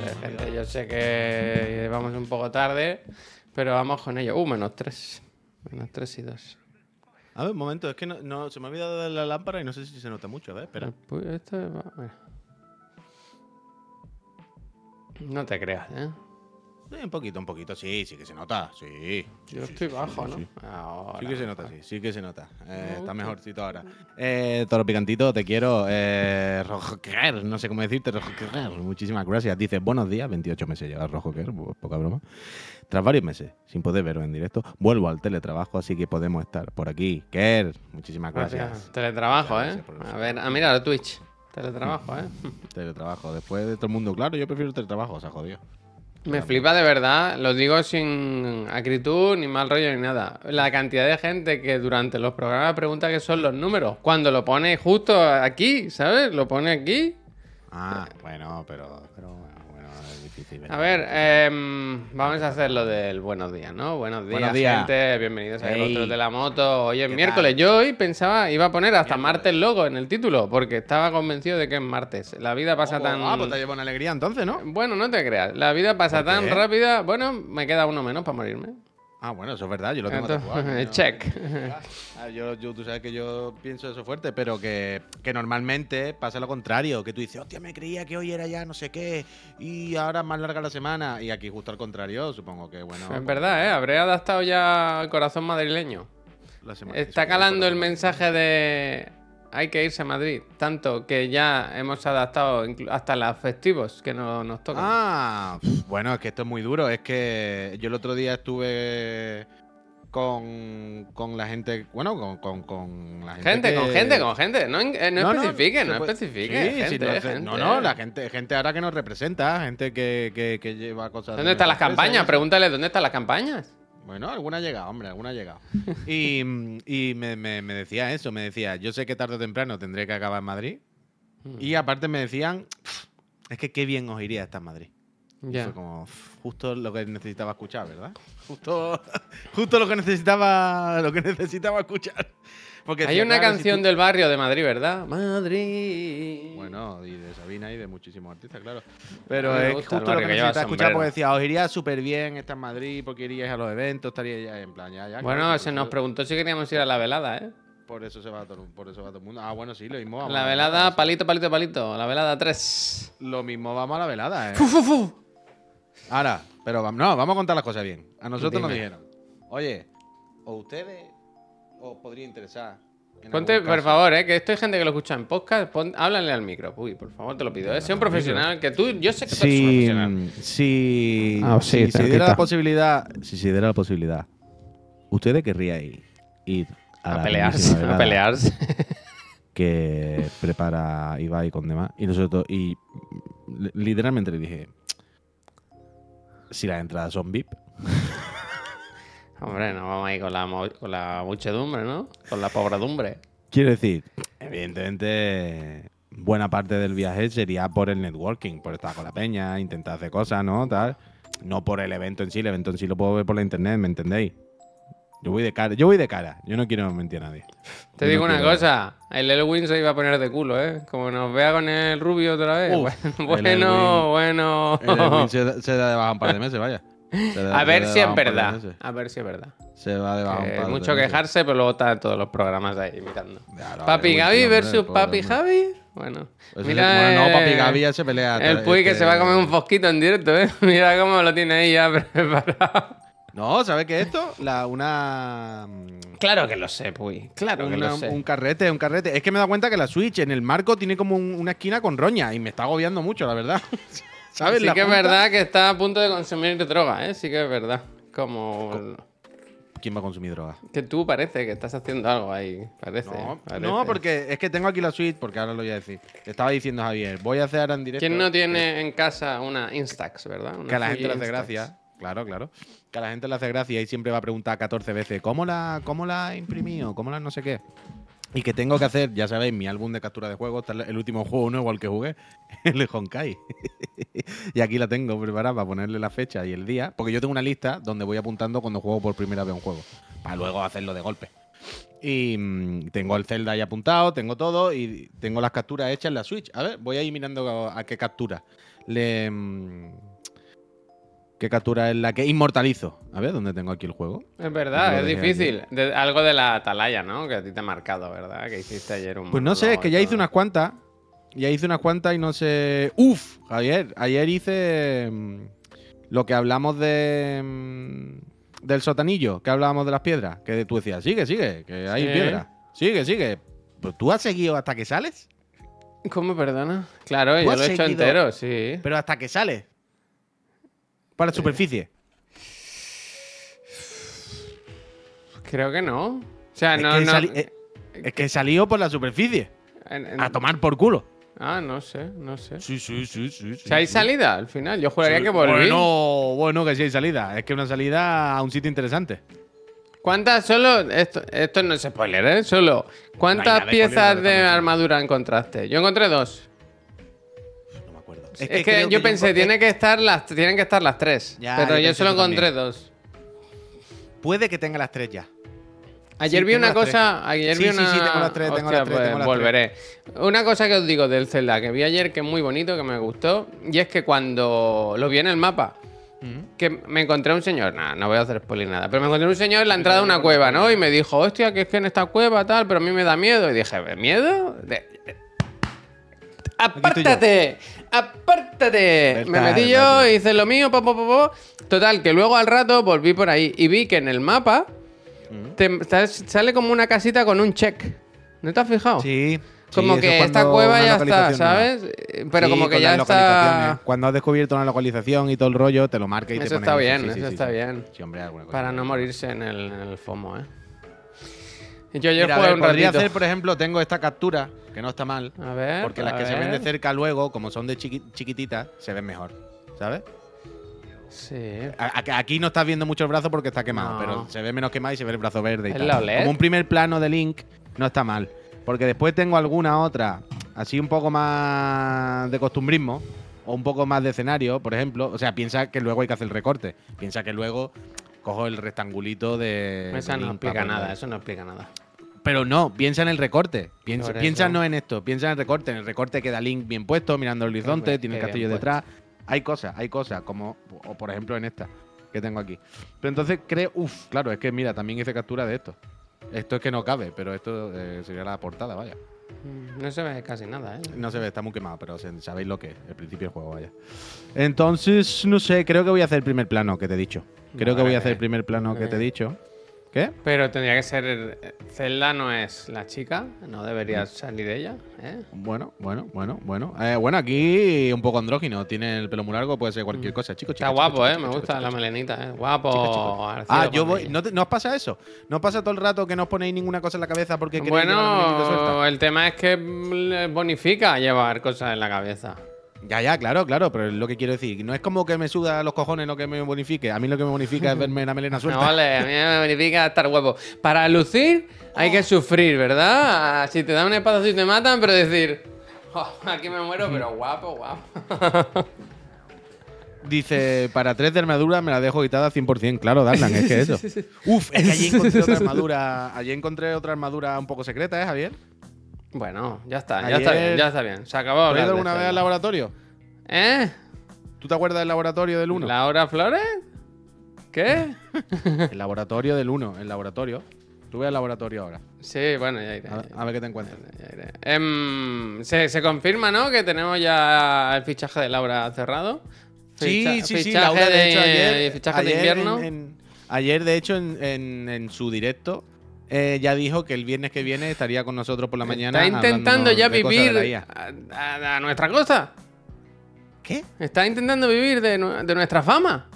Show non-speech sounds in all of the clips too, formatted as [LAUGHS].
Eh, gente, yo sé que vamos un poco tarde, pero vamos con ello. Uh, menos tres. Menos tres y dos. A ver, un momento, es que no, no- se me ha olvidado de la lámpara y no sé si se nota mucho. A ver, espera. Pues esto va- mira. No te creas, ¿eh? Sí, un poquito, un poquito. Sí, sí que se nota. Sí. Yo sí, estoy sí, bajo, sí, ¿no? sí. Ahora. Sí que se nota, sí, sí que se nota. Eh, está mejorcito ahora. Eh, Toro Picantito, te quiero. Eh, Rojoquer, no sé cómo decirte, Rojoquer. Muchísimas gracias. Dice, buenos días, 28 meses lleva Rojoquer, poca broma. Tras varios meses, sin poder verlo en directo, vuelvo al teletrabajo, así que podemos estar por aquí. Ker, muchísimas gracias. Gracias. Teletrabajo, ¿eh? A ver, a mirar Twitch. Teletrabajo, ¿eh? [LAUGHS] Teletrabajo. Después de todo el mundo, claro, yo prefiero el teletrabajo, se ha jodido. Me flipa de verdad, lo digo sin acritud, ni mal rollo, ni nada. La cantidad de gente que durante los programas pregunta qué son los números. Cuando lo pone justo aquí, ¿sabes? Lo pone aquí. Ah, bueno, pero, pero A ver, em, vamos a hacer lo del buenos días, ¿no? Buenos días, Buenos días. gente. Bienvenidos a Ey. otros de la moto. Hoy es ¿Qué miércoles. tal? Yo hoy pensaba, iba a poner hasta martes logo en el título, porque estaba convencido de que es martes. La vida pasa tan. Ah, pues te lleva una alegría entonces, ¿no? Bueno, no te creas. La vida pasa ¿Por tan rápida. Bueno, me queda uno menos para morirme. Ah, bueno, eso es verdad, yo lo tengo Entonces, tatuado. [LAUGHS] check. Ah, yo, yo- tú sabes que yo pienso eso fuerte, pero que, que normalmente pasa lo contrario, que tú dices, hostia, me creía que hoy era ya no sé qué, y ahora es más larga la semana, y aquí justo al contrario, supongo que, bueno... Es verdad, ¿eh? Habré adaptado ya al corazón madrileño. la semana- Está calando el mensaje de hay que irse a Madrid. Tanto que ya hemos adaptado hasta los festivos que no, nos tocan. Ah, bueno, es que esto es muy duro, es que yo el otro día estuve con, con la gente, bueno, con, con, con la gente gente, que- con gente, con gente. No, eh, no, no, puede- especifique. Sí, gente, sí, no, sé- gente. no, no, la gente, gente ahora que nos representa, gente que, que, que lleva cosas. ¿Dónde de están las empresa, campañas? Pregúntale, ¿dónde están las campañas? Bueno, alguna ha llegado, hombre, alguna ha llegado. [LAUGHS] Y, y me, me- me decía eso, me decía, yo sé que tarde o temprano tendré que acabar en Madrid. Hmm. Y aparte me decían, "Pff, es que qué bien os iría estar en Madrid. Fue como "Pff, justo lo que necesitaba escuchar, ¿verdad? Justo, [LAUGHS] justo lo que necesitaba, lo que necesitaba escuchar. Porque Hay una "Claro, si canción tú-". del barrio de Madrid, ¿verdad? Madrid. Bueno, y de Sabina y de muchísimos artistas, claro. Pero es justo lo que que necesitaba escuchar porque decía, os iría súper bien estar en Madrid porque iríais a los eventos, estaríais ya en plan, ya, ya. Bueno, claro, se nos preguntó si queríamos ir a la velada, ¿eh? Por eso se va todo, por eso va todo el mundo. Ah, bueno, sí, lo mismo. vamos a La la velada, palito, palito, palito. La velada 3. Lo mismo vamos a la velada, ¿eh? ¡Fu, fu, fu! Ahora, pero no, vamos a contar las cosas bien. A nosotros nos dijeron, oye, o ustedes os podría interesar. Ponte, por favor, ¿eh? que esto hay gente que lo escucha en podcast. Pon, háblale al micro. Uy, por favor, te lo pido. ¿eh? Sé un profesional. Que tú, yo sé que tú eres un Si, profesional. si, Ah, sí, si se diera la posibilidad, si se diera la posibilidad, ustedes querríais ir a, A pelearse, a pelearse. que prepara Ibai con demás y nosotros y li- literalmente le dije si las entradas son VIP Hombre, no vamos a ir con la, mo- con la muchedumbre, ¿no? Con la pobredumbre. quiero decir evidentemente buena parte del viaje sería por el networking por estar con la peña intentar hacer cosas no tal no por el evento en sí el evento en sí lo puedo ver por la internet me entendéis yo voy de cara yo voy de cara yo no quiero mentir a nadie Te Yo digo no una cosa. El Elwin se iba a poner de culo, ¿eh? Como nos vea con el rubio otra vez. [LAUGHS] Bueno, el Elwin- bueno. El Edwin se, se da de baja un par de meses vaya da- A ver da si es verdad. A ver si es verdad. se va de Que par mucho quejarse, pero luego está en todos los programas ahí imitando. No, Papi el Gaby versus Papi. Javi. Bueno, Pues mira. ese- bueno, no, Papi Gaby ya se pelea. El Puy que este- se va a comer un fosquito en directo, ¿eh? [LAUGHS] Mira cómo lo tiene ahí ya [LAUGHS] preparado. No, ¿sabes qué es esto? La, una. mm, Claro que lo sé, Puy. Claro que lo sé. un carrete, un carrete. Es que me he dado cuenta que la Switch en el marco tiene como un- una esquina con roña y me está agobiando mucho, la verdad. [LAUGHS] ¿Sabes? Sí La que es verdad que está a punto de consumir droga, ¿eh? Sí que es verdad. Como... ¿Quién va a consumir droga? Que tú parece que estás haciendo algo ahí. Parece. No, parece. no, porque es que tengo aquí la Switch, porque ahora lo voy a decir. Estaba diciendo Javier, voy a hacer ahora en directo. ¿Quién no tiene en casa una Instax, verdad? Una Que a la gente le hace gracia. Claro, claro. Que a la gente le hace gracia y siempre va a preguntar 14 veces, ¿cómo la, cómo la he imprimido? ¿Cómo la no sé qué? Y que tengo que hacer, ya sabéis, mi álbum de captura de juegos, el último juego nuevo al que jugué, [LAUGHS] el Honkai. [LAUGHS] y aquí la tengo preparada para ponerle la fecha y el día, porque yo tengo una lista donde voy apuntando cuando juego por primera vez un juego, para luego hacerlo de golpe. Y mm, tengo el Zelda ahí apuntado, tengo todo y tengo las capturas hechas en la Switch. A ver, voy a ir mirando a, a qué captura. Le, mm, ¿Qué captura es la que inmortalizo? A ver, ¿dónde tengo aquí el juego? Es verdad, es difícil. De- algo de la atalaya, ¿no? Que a ti te ha marcado, ¿verdad? Que hiciste ayer un Pues no sé, es que ya hice unas cuantas. Ya hice unas cuantas y no sé. ¡Uf! Ayer, ayer hice mm, lo que hablamos de. mm, del sotanillo, que hablábamos de las piedras. Que tú decías, sigue, sigue, que hay Sí. piedras. Sigue, sigue. Pues tú has seguido hasta que sales. ¿Cómo, perdona? Claro, ¿Tú yo lo he hecho entero, sí. Pero hasta que sales. Para la superficie. Creo que no. O sea, es, no, que no. sali- eh, es que he salido por la superficie. en- en- A tomar por culo. Ah, no sé, no sé. Sí, sí, sí, sí. Si hay salida al final, yo juraría Sí, que volví. Bueno, bueno, que sí hay salida. Es que una salida a un sitio interesante. ¿Cuántas solo? Esto, esto no es spoiler, ¿eh? Solo. ¿Cuántas piezas de armadura encontraste? Yo encontré dos. Acuerdo. Es, que, yo pensé, tiene que estar las, tienen que estar las tres. Ya, pero yo solo encontré también. dos. Puede que tenga las tres ya. Ayer Sí, vi una tres. cosa. Ayer Sí, vi sí, una. sí, tengo las tres, tengo las tres, pues tengo las volveré. Una cosa que os digo del Zelda que vi ayer que es muy bonito, que me gustó. Y es que cuando lo vi en el mapa. Que me encontré un señor, nada, no voy a hacer spoiler nada, pero me encontré un señor en la entrada de una cueva, ¿no? Y me dijo, hostia, que es que en esta cueva tal, pero a mí me da miedo. Y dije, ¿miedo? De- ¡Apártate! ¡Apártate! Me metí yo, hice lo mío, po, po, po, po. Total, que luego al rato volví por ahí y vi que en el mapa te- te- sale como una casita con un check. ¿No te has fijado? Sí. Como sí, eso que es esta cueva ya está. ¿sabes? Eh, Pero Sí, como que ya está. Cuando has descubierto una localización y todo el rollo, te lo marca y te Eso pone está eso. bien, Sí, eso está bien. Hombre, alguna cosa. Para no morirse en el, en el FOMO, ¿eh? Yo, yo Mira, jugué ver, un podría ratito. hacer, por ejemplo, tengo esta captura, que no está mal. A ver. Porque las que se ven de cerca luego, como son de chiqui- chiquititas, se ven mejor. ¿Sabes? Sí. A- Aquí no estás viendo mucho el brazo porque está quemado, No. pero se ve menos quemado y se ve el brazo verde y ¿Es tal. OLED? Como un primer plano de Link, no está mal. Porque después tengo alguna otra, así un poco más de costumbrismo, o un poco más de escenario, por ejemplo. O sea, piensa que luego hay que hacer el recorte. Piensa que luego cojo el rectangulito de. De no para nada, eso no explica nada. Pero no, piensa en el recorte. Piensa, no en esto, piensa en el recorte. En el recorte queda Link bien puesto, mirando el horizonte, tiene el castillo puesto. detrás. Hay cosas, hay cosas, como, o por ejemplo en esta que tengo aquí. Pero entonces creo, uff, claro, es que mira, también hice captura de esto. Esto es que no cabe, pero esto eh, sería la portada, vaya. Mm, No se ve casi nada, ¿eh? No se ve, está muy quemado, pero sabéis lo que es, el principio del juego, vaya. Entonces, no sé, creo que voy a hacer el primer plano que te he dicho. Creo que voy a hacer el primer plano que te he dicho. ¿Qué? Pero tendría que ser. Zelda no es la chica, no debería salir ella, ¿eh? Bueno, bueno, bueno, bueno. Eh, bueno, aquí un poco andrógino. Tiene el pelo muy largo, puede ser cualquier cosa. Chico, chica, Está chico, guapo, chico, ¿eh? chico, Me chico, gusta chico, la chico. melenita, ¿eh? Guapo. Chico. Ah, yo voy. ¿No, te- ¿No os pasa eso? ¿No os pasa todo el rato que no os ponéis ninguna cosa en la cabeza porque Bueno, el tema es que mm, bonifica llevar cosas en la cabeza. Ya, ya, claro, claro, pero es lo que quiero decir. No es como que me suda los cojones lo que me bonifique. A mí lo que me bonifica es verme la melena [LAUGHS] No, suelta. vale, a mí me bonifica estar huevo. Para lucir hay que sufrir, ¿verdad? Si te dan un espadazo y te matan, pero decir, "Oh, aquí me muero, pero guapo, guapo. [LAUGHS] Dice, para tres de armadura me la dejo quitada 100%. Claro, Darlan, es que [LAUGHS] eso. Uf, es que allí encontré otra armadura. Allí encontré otra armadura un poco secreta, ¿eh, Javier? Bueno, ya está, ya está bien, ya está bien. Se acabó. ¿Has ido alguna vez al laboratorio? ¿Eh? ¿Tú te acuerdas del laboratorio del 1? ¿Laura Flores? ¿Qué? [LAUGHS] El laboratorio del 1, el laboratorio. Tú ve al laboratorio ahora. Sí, bueno, ya iré. A, a ver qué te encuentras. Ya iré. Em, se, se confirma, ¿no? Que tenemos ya el fichaje de Laura cerrado. Sí, Ficha- sí, sí. Fichaje Laura, de, de, hecho, ayer, fichaje de invierno. en- en- ayer, de hecho, en su directo, eh, ya dijo que el viernes que viene estaría con nosotros por la mañana. Está intentando ya vivir a, a- a nuestra cosa. ¿Qué? Está intentando vivir de, nu- de nuestra fama.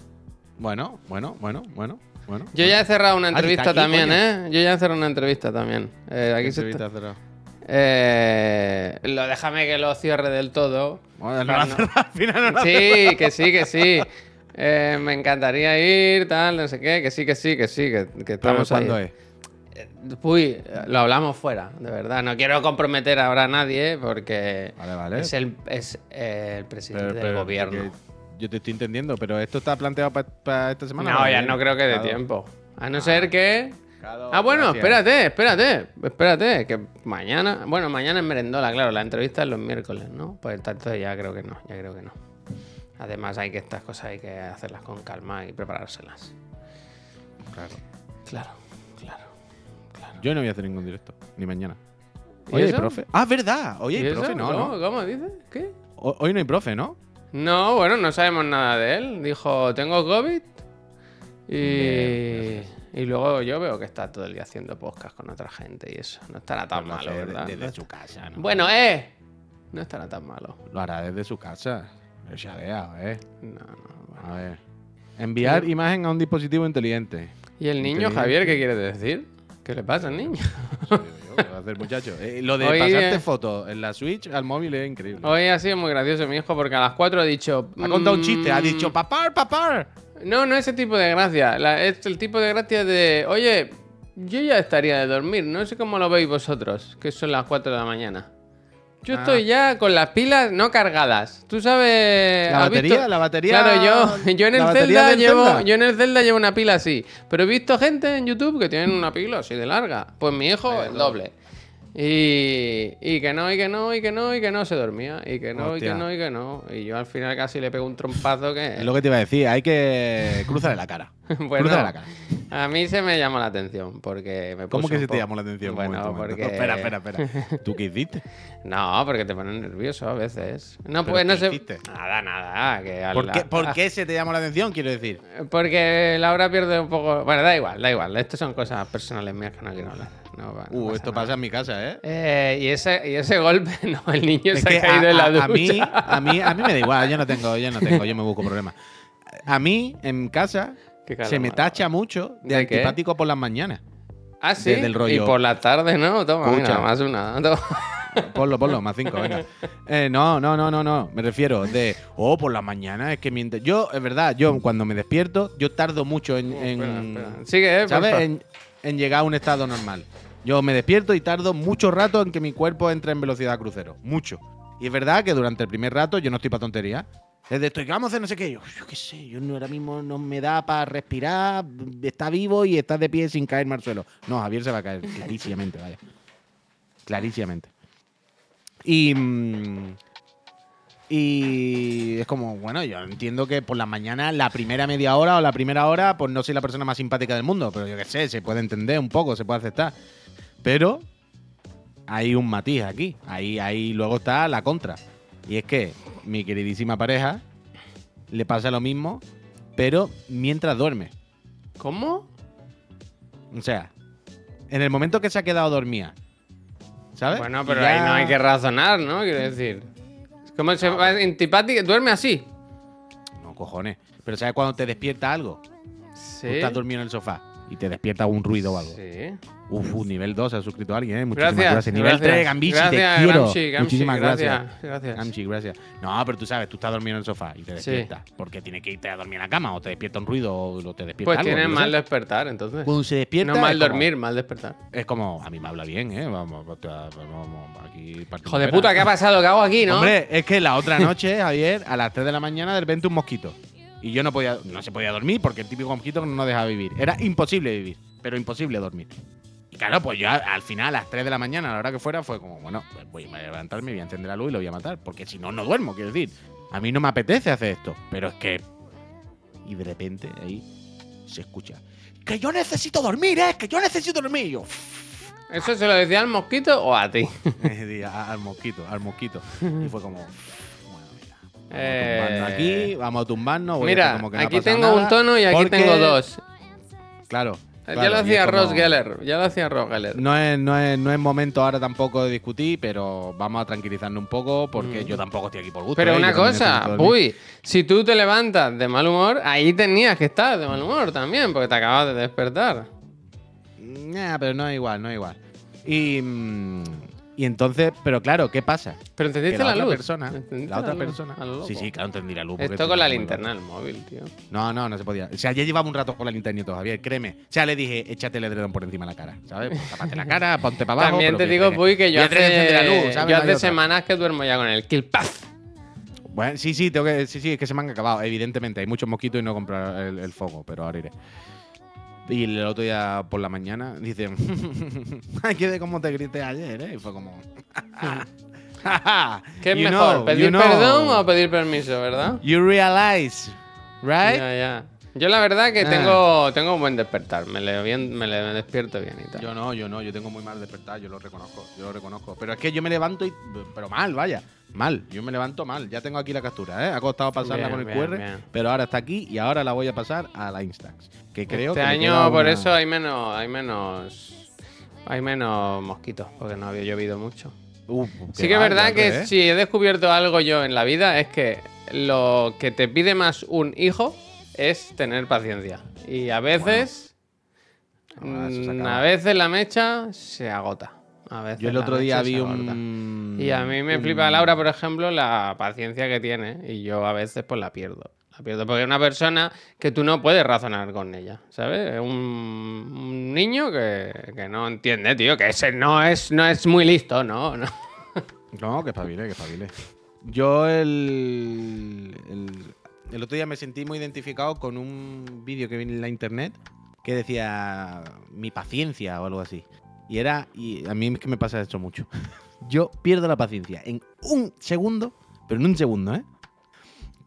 Bueno, bueno, bueno, bueno, bueno. Yo ya he cerrado una Ah, entrevista aquí, también, coño. ¿eh? Yo ya he cerrado una entrevista también. Eh, aquí se Entrevista está-. Eh, lo, déjame que lo cierre del todo. Bueno, no no. al final no Sí, que sí, que sí. Eh, me encantaría ir, tal, no sé qué, que sí, que sí, que sí, que, que Pero estamos ahí. ¿cuándo es? Uy, lo hablamos fuera, de verdad. No quiero comprometer ahora a nadie porque Vale, vale. es el, es el presidente Pero- del pero- gobierno. porque Yo te estoy entendiendo, pero esto está planteado para esta semana. No, ¿para ya no creo que dé tiempo. A no ser que Ah, bueno, espérate, espérate, espérate, que mañana, bueno, mañana es merendola, claro, la entrevista es los miércoles, ¿no? Pues tanto ya creo que no, ya creo que no. Además hay que estas cosas hay que hacerlas con calma y preparárselas. Claro, claro. Yo no voy a hacer ningún directo, ni mañana. ¿Y Hoy hay profe. Ah, verdad. Hoy ¿Y hay profe, no, ¿Cómo, no. ¿Cómo dices? ¿Qué? Ho- Hoy no hay profe, ¿no? No, bueno, no sabemos nada de él. Dijo, tengo COVID. Y, y luego yo veo que está todo el día haciendo podcast con otra gente y eso. No estará tan Lo malo, ¿verdad? Desde su casa, ¿no? Bueno, eh. No estará tan malo. Lo hará desde su casa. El chadeado, ¿eh? No, no. bueno. A ver. Enviar imagen a un dispositivo inteligente. ¿Y el niño. Javier, qué quiere decir? ¿Qué le pasa al niño? ¿Qué va a hacer, muchacho? Eh, lo de Hoy, pasarte eh, fotos en la Switch al móvil es increíble. Hoy ha sido muy gracioso mi hijo porque a las 4 ha dicho... Ha contado un chiste, ha "Mm, dicho papar, papar. No, no ese tipo de gracia. La- es el tipo de gracia de, oye, yo ya estaría de dormir. No sé cómo lo veis vosotros, que son las 4 de la mañana. Yo Ah. estoy ya con las pilas no cargadas. Tú sabes. La ¿has batería, visto? la batería- Claro, yo, yo en el Zelda llevo. Zelda. Yo en el Zelda llevo una pila así. Pero he visto gente en YouTube que tienen una pila así de larga. Pues mi hijo el doble. Y, y que no, y que no, y que no, y que no se dormía. Y que no, y que no, y que no. Y yo al final casi le pego un trompazo que. Es lo que te iba a decir, hay que cruzarle la cara. [LAUGHS] Bueno, Cruzarle la cara. a mí se me llamó la atención porque me ¿Cómo que se te llamó la atención? Bueno, un porque... Espera, espera, espera. [LAUGHS] ¿Tú qué hiciste? No, porque te ponen nervioso a veces. No, ¿Pero pues no sé... hiciste? Nada, nada. Que ¿Por qué, por qué [LAUGHS] se te llamó la atención? Quiero decir. Porque Laura pierde un poco... Bueno, da igual, da igual. Estas son cosas personales mías que no quiero hablar. No, va- no Uh, esto nada. pasa en mi casa, ¿eh? Eh, y, ese, y ese golpe, [LAUGHS] no, el niño Es se ha caído en la a, ducha. a mí, [LAUGHS] a, mí, a mí me da igual, yo no tengo, yo no tengo, yo me busco problemas. A mí, en casa, se me tacha mucho de, ¿De qué? antipático por las mañanas. Ah, sí. del rollo. Y por la tarde, ¿no? Toma, más una. [LAUGHS] Toma. Ponlo, ponlo, más cinco, venga. Eh, no, no, no, no, no. Me refiero de, oh, por la mañana es que mientras. Yo, es verdad, yo cuando me despierto, yo tardo mucho en. en- Espera, espera. Sigue, eh. En, en llegar a un estado normal. Yo me despierto y tardo mucho rato en que mi cuerpo entre en velocidad crucero. Mucho. Y es verdad que durante el primer rato yo no estoy para tontería. Es de estoy, ¿qué vamos a hacer? No sé qué. Yo, yo qué sé, yo no, ahora mismo no me da para respirar, está vivo y está de pie sin caerme al suelo. No, Javier se va a caer, [LAUGHS] clarísimamente, vaya. Clarísimamente. Y. mm, Y es como, bueno, yo entiendo que por la mañana, la primera media hora o la primera hora, pues no soy la persona más simpática del mundo, pero yo qué sé, se puede entender un poco, se puede aceptar. Pero hay un matiz aquí. Ahí, ahí luego está la contra. Y es que mi queridísima pareja le pasa lo mismo, pero mientras duerme. ¿Cómo? O sea, en el momento que se ha quedado dormida. ¿Sabes? Bueno, pero ya- ahí no hay que razonar, ¿no? Quiero decir. ¿Cómo se va antipático? ¿Duerme así? No, cojones. Pero ¿sabes cuando te despierta algo? Sí. Tú estás dormido en el sofá y te despierta un ruido o algo. Sí. Uf, nivel 2 se ha suscrito alguien, ¿eh? Muchísimas Gracias. gracias. Nivel gracias. 3, Gambichi, gracias, te quiero. Muchísimas gracias. gracias. Gracias. Gamchi, gracias. No, pero tú sabes, tú estás dormido en el sofá y te Sí. despiertas. Porque tienes que irte a dormir en la cama o te despierta un ruido o te despierta Pues algo. tiene yo qué mal despertar, entonces. Cuando se despierta. No mal como- dormir, mal despertar. Es como, a mí me habla bien, ¿eh? Vamos, vamos, vamos, aquí pera. puta, ¿qué ha pasado? ¿Qué hago aquí, no? Hombre, es que la otra noche, Javier, a las 3 de la mañana, de repente un mosquito. Y yo no podía, no se podía dormir porque el típico mosquito no nos deja vivir. Era imposible vivir, pero imposible dormir. Y claro, pues yo al- al final, a las 3 de la mañana, a la hora que fuera, fue como, bueno, pues voy a levantarme, voy a encender la luz y lo voy a matar. Porque si no, no duermo, quiero decir. A mí no me apetece hacer esto, pero es que. Y de repente ahí se escucha. Que yo necesito dormir, ¿eh? Que yo necesito dormir. Y yo, ¿Eso se lo decía al mosquito o a ti? [LAUGHS] A- al mosquito, al mosquito. Y fue como. Bueno, mira. Vamos Eh, a aquí, vamos a tumbarnos. voy a Mira, hacer como que no aquí tengo un tono y aquí porque- tengo dos. Claro. Ya lo hacía como- Ross Geller. Ya lo hacía Ross Geller. No es, no, es, no es momento ahora tampoco de discutir, pero vamos a tranquilizarnos un poco porque yo tampoco estoy aquí por gusto. Mm. Pero ¿eh? una Yo cosa, uy, si tú te levantas de mal humor, ahí tenías que estar de mal humor también, porque te acabas de despertar. Nah, pero no es igual, no es igual. Y, mm, y entonces, pero claro, ¿qué pasa? Pero Que encendiste la, la, otra luz. persona, la otra persona. Sí, sí, claro, entendí la luz. Esto con la linterna del móvil, tío. No, no, no se podía. O sea, ya llevaba un rato con la linterna y todo, Javier, créeme. O sea, le dije, échate el edredón por encima de la cara, ¿sabes? Pues, Tápate la cara, ponte para abajo. También te digo, Puy, que yo encender la hace, luz, ¿sabes? yo hace semanas que duermo ya con el kill puff. Bueno, sí, sí, tengo que, sí, sí, es que se me han acabado. Evidentemente, hay muchos mosquitos y no comprar el, el foco, pero ahora iré. Y el otro día por la mañana dice, [LAUGHS] ay, que de cómo te grité ayer, ¿eh? Y fue como... [LAUGHS] ¿Qué es You mejor? know, ¿Pedir you know. perdón o pedir permiso, verdad? You realize, right? Ya, ya. Yo la verdad que Ah. tengo, tengo un buen despertar. Me, leo bien, me, le- me despierto bien y tal. Yo no, yo no, yo tengo muy mal despertar, yo lo reconozco, yo lo reconozco. Pero es que yo me levanto y. Pero mal, vaya. Mal, yo me levanto mal. Ya tengo aquí la captura, ¿eh? Ha costado pasarla Bien, con el bien, QR, bien. pero ahora está aquí y ahora la voy a pasar a la Instax. Que creo este que. me año por una- eso hay menos, hay menos, hay menos mosquitos porque no había llovido mucho. Uf, Sí que es verdad que ¿eh? si he descubierto algo yo en la vida es que lo que te pide más un hijo es tener paciencia. Y a veces, mm, a veces la mecha se agota. A veces Yo el otro día vi un. Y a mí me un- flipa Laura, por ejemplo, la paciencia que tiene. Y yo a veces pues la pierdo. La pierdo porque es una persona que tú no puedes razonar con ella, ¿sabes? Es un, un niño que, que no entiende, tío, que ese no es, no es muy listo, ¿no? no. No, que espabile, que espabile. Yo el, el, el otro día me sentí muy identificado con un vídeo que vi en la internet que decía mi paciencia o algo así. Y era, y a mí es que me pasa esto mucho. [LAUGHS] Yo pierdo la paciencia en un segundo, pero en un segundo, ¿eh?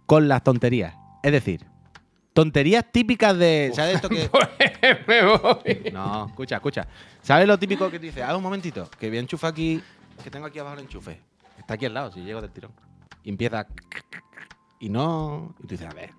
Con las tonterías. Es decir, tonterías típicas de. ¿Sabes esto que.? [LAUGHS] me voy. No, escucha, escucha. ¿Sabes lo típico que te dice? Ah, un momentito, que voy a enchufar aquí, que tengo aquí abajo el enchufe. Está aquí al lado, si llego del tirón. Y empieza. Y no. Y tú dices, a ver,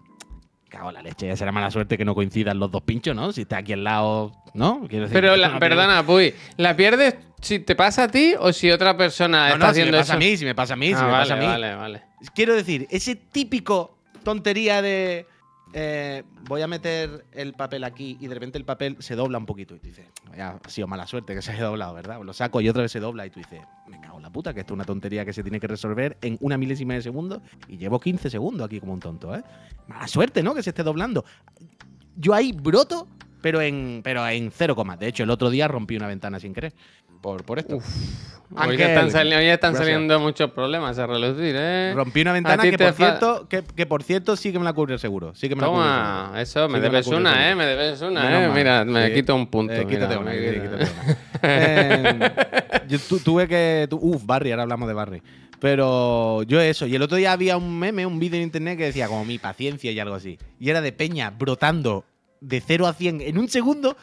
cago en la leche, ya será mala suerte que no coincidan los dos pinchos, ¿no? Si está aquí al lado, ¿no? Quiero decir, Pero, la- perdona, Puy, ¿la pierdes si te pasa a ti o si otra persona No, está no, si me haciendo pasa eso? a mí, si me pasa a mí, si Ah, me vale, pasa a mí. vale, vale. Quiero decir, ese típico tontería de. Eh, voy a meter el papel aquí y de repente el papel se dobla un poquito y tú dices, ha sido mala suerte que se haya doblado, ¿verdad? Lo saco y otra vez se dobla y tú dices, me cago en la puta, que esto es una tontería que se tiene que resolver en una milésima de segundo y llevo 15 segundos aquí como un tonto, ¿eh? Mala suerte, ¿no? Que se esté doblando. Yo ahí broto, pero en, pero en cero comas. De hecho, el otro día rompí una ventana sin querer. Por, por esto. Hoy Ángel, están, sali- hoy están gracias. saliendo muchos problemas a relucir, ¿eh? Rompí una ventana que por, cierto, que, que por cierto sí que me la cubre el seguro. Sí que me la cubre el Toma, seguro. eso, me Sí debes una, seguro. ¿eh? Me debes una, Menos ¿eh? mal. Mira, me Sí. quito un punto. Eh, quítate mira, una, quítate una. [LAUGHS] Eh, yo tu- tuve que. tu- uf, Barry, ahora hablamos de Barry. Pero yo eso. Y el otro día había un meme, un vídeo en internet que decía como mi paciencia y algo así. Y era de Peña brotando de 0 a 100 en un segundo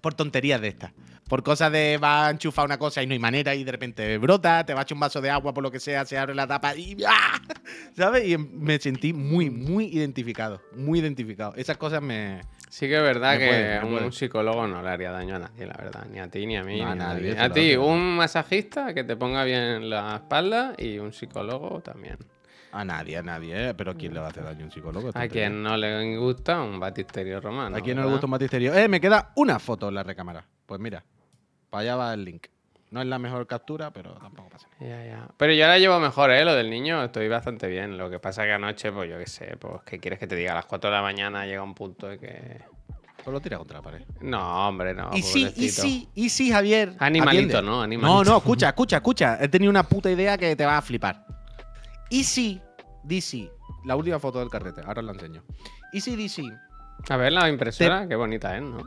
por tonterías de estas. Por cosas de va a enchufar una cosa y no hay manera y de repente brota, te va a echar un vaso de agua por lo que sea, se abre la tapa y ¡ah! [LAUGHS] ¿Sabes? Y me sentí muy, muy identificado. Muy identificado. Esas cosas me. Sí que es verdad que un psicólogo no le haría daño a nadie, la verdad. Ni a ti, ni a mí. No, ni a nadie, A ti, un masajista que te ponga bien la espalda y un psicólogo también. A nadie, a nadie, ¿eh? Pero ¿a quién le va a hacer daño a un psicólogo? A quien no le gusta un batisterio romano. ¿A quién no le gusta un batisterio? Eh, me queda una foto en la recámara. Pues mira, para allá va el link. No es la mejor captura, pero tampoco pasa nada. Ya, ya. Pero yo ahora llevo mejor, ¿eh? Lo del niño, estoy bastante bien. Lo que pasa que anoche, pues yo qué sé, pues ¿qué quieres que te diga? A las 4 de la mañana llega un punto de que... Pues lo tira contra la pared. No, hombre, no. y sí, y pobrecito. sí, y sí, Javier. Animalito, atiende. ¿no? Animalito. No, no, escucha, [LAUGHS] escucha, escucha. He tenido una puta idea que te va a flipar. Y si DC, la última foto del carrete, ahora la enseño. Y si DC A ver, la impresora, qué bonita es, ¿no?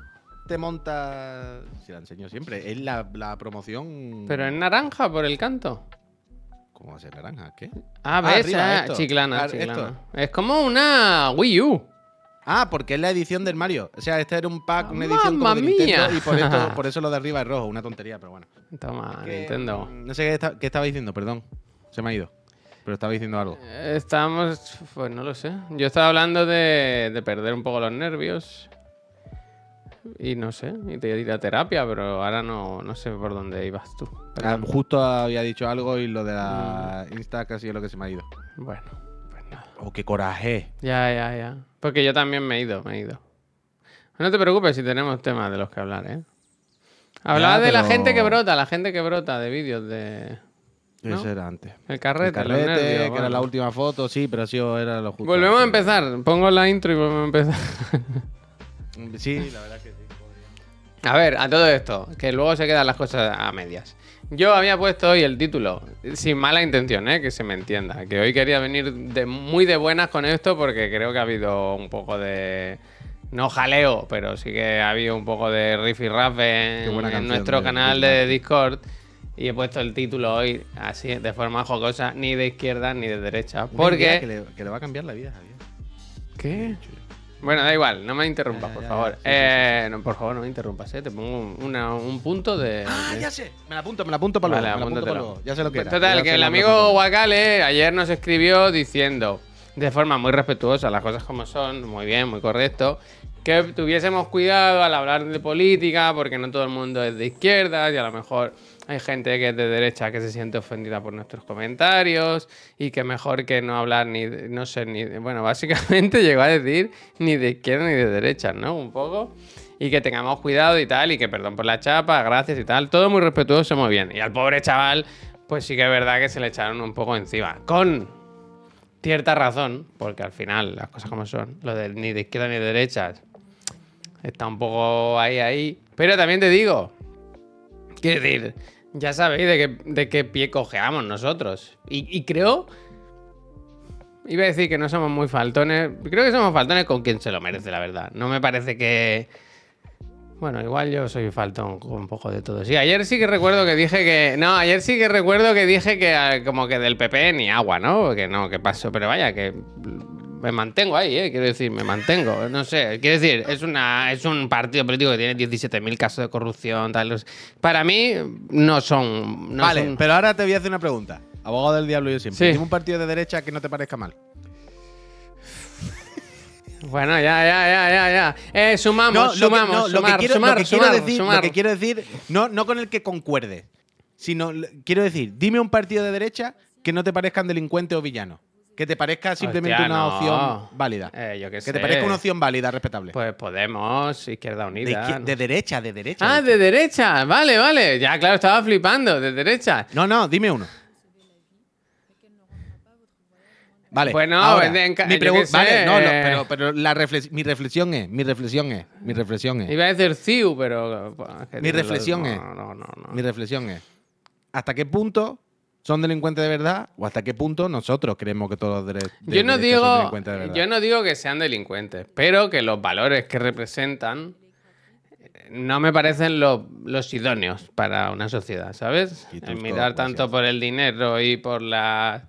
Te monta. Si la enseño siempre, es la, la promoción. Pero en naranja por el canto. ¿Cómo va a ser naranja? ¿Qué? Ah, Ah, ves, arriba, ah, esto. chiclana, Ah, chiclana. esto. Es como una Wii U. Ah, porque es la edición del Mario. O sea, este era un pack, una edición como ¡Mamma de Nintendo, mía! y por, esto, [LAUGHS] por eso lo de arriba es rojo, una tontería, pero bueno. Toma, Que, Nintendo. mm, No sé qué, esta- qué estaba diciendo, perdón. Se me ha ido. Pero estaba diciendo algo. Eh, Estamos, pues no lo sé. Yo estaba hablando de, de perder un poco los nervios. Y no sé, y de ir a terapia, pero ahora no, no sé por dónde ibas tú. Pero, Ah, justo había dicho algo y lo de la Insta casi es lo que se me ha ido. bueno, pues nada. Oh, qué coraje. Ya, ya, ya. Porque yo también me he ido, me he ido. No te preocupes si tenemos temas de los que hablar, ¿eh? Hablaba Ya, de la pero- gente que brota, la gente que brota de vídeos de... ¿No? Ese era antes. El carrete, El carrete, nervios, que era bueno. la última foto, sí, pero sí, era lo justo. Volvemos a empezar. Pongo la intro y volvemos a empezar. [LAUGHS] Sí, la verdad que sí. A ver, a todo esto, que luego se quedan las cosas a medias. Yo había puesto hoy el título, sin mala intención, ¿eh? que se me entienda. Que hoy quería venir de muy de buenas con esto porque creo que ha habido un poco de, no jaleo, pero sí que ha habido un poco de riff y rap en, canción nuestro canal de. Discord. Y he puesto el título hoy así, de forma jocosa, ni de izquierda ni de derecha. Una idea Que Porque... le, que le va a cambiar la vida, Javier. ¿Qué? Bueno, da igual, no me interrumpas, por favor. Eh, no, por favor, no me interrumpas, ¿eh? Te pongo un, una- un punto de... Ah, de- ya sé. Me la apunto, me la apunto para Vale, luego. me la apunto para apúntatelo. luego. Ya sé lo que era. Total, Ya que sé el amigo broma. Wakale ayer nos escribió diciendo, de forma muy respetuosa, las cosas como son, muy bien, muy correcto, que tuviésemos cuidado al hablar de política, porque no todo el mundo es de izquierda y a lo mejor hay gente que es de derecha que se siente ofendida por nuestros comentarios y que mejor que no hablar ni, de- no sé, ni, bueno, básicamente [LAUGHS] llegó a decir ni de izquierda ni de derecha, ¿no? Un poco. Y que tengamos cuidado y tal, y que perdón por la chapa, gracias y tal. Todo muy respetuoso, muy bien. Y al pobre chaval, pues sí que es verdad que se le echaron un poco encima. Con cierta razón, porque al final las cosas como son, lo de ni de izquierda ni de derecha está un poco ahí, ahí. Pero también te digo, quiero decir, ya sabéis de qué, de qué pie cojeamos nosotros. Y, y creo, iba a decir que no somos muy faltones, creo que somos faltones con quien se lo merece, la verdad. No me parece que... Bueno, igual yo soy faltón con un poco de todo. Sí, ayer sí que recuerdo que dije que. No, ayer sí que recuerdo que dije que ah, como que del PP ni agua, ¿no? Que no, que pasó. Pero vaya, que me mantengo ahí, ¿eh? Quiero decir, me mantengo. No sé, quiero decir, es, una, es un partido político que tiene 17.000 casos de corrupción, tal. Para mí no son. no vale, son- pero ahora te voy a hacer una pregunta. Abogado del diablo yo siempre. Sí. Dime un partido de derecha que no te parezca mal. Bueno, ya, ya, ya, ya, ya. Eh, sumamos, No, sumamos, no, lo que sumar, quiero- sumar, lo sumar, decir, sumar. Lo que quiero decir, no, no con el que concuerde, sino quiero decir, dime un partido de derecha que no te parezcan delincuente o villano. Que te parezca simplemente Hostia, una no. opción válida. Eh, yo que sé. te parezca una opción válida, respetable. Pues Podemos, Izquierda de, Unida. izquier- ¿no? de derecha, de derecha. Ah, de derecha. Vale, vale. Ya, claro, estaba flipando. De derecha. No, no, dime uno. Vale. Bueno, ahora, en mi vale, no, no, pero, pero la reflex- mi reflexión es, mi reflexión es, mi reflexión es, Iba a decir CIU, pero. pues, Mi reflexión no, es- no, no. no. mi reflexión es, ¿hasta qué punto son delincuentes de verdad o hasta qué punto nosotros creemos que todos los Yo no, derecha son digo, delincuentes de verdad? yo no digo que sean delincuentes, pero que los valores que representan eh, no me parecen los, los idóneos para una sociedad, ¿sabes? El mirar tanto por el dinero y por la...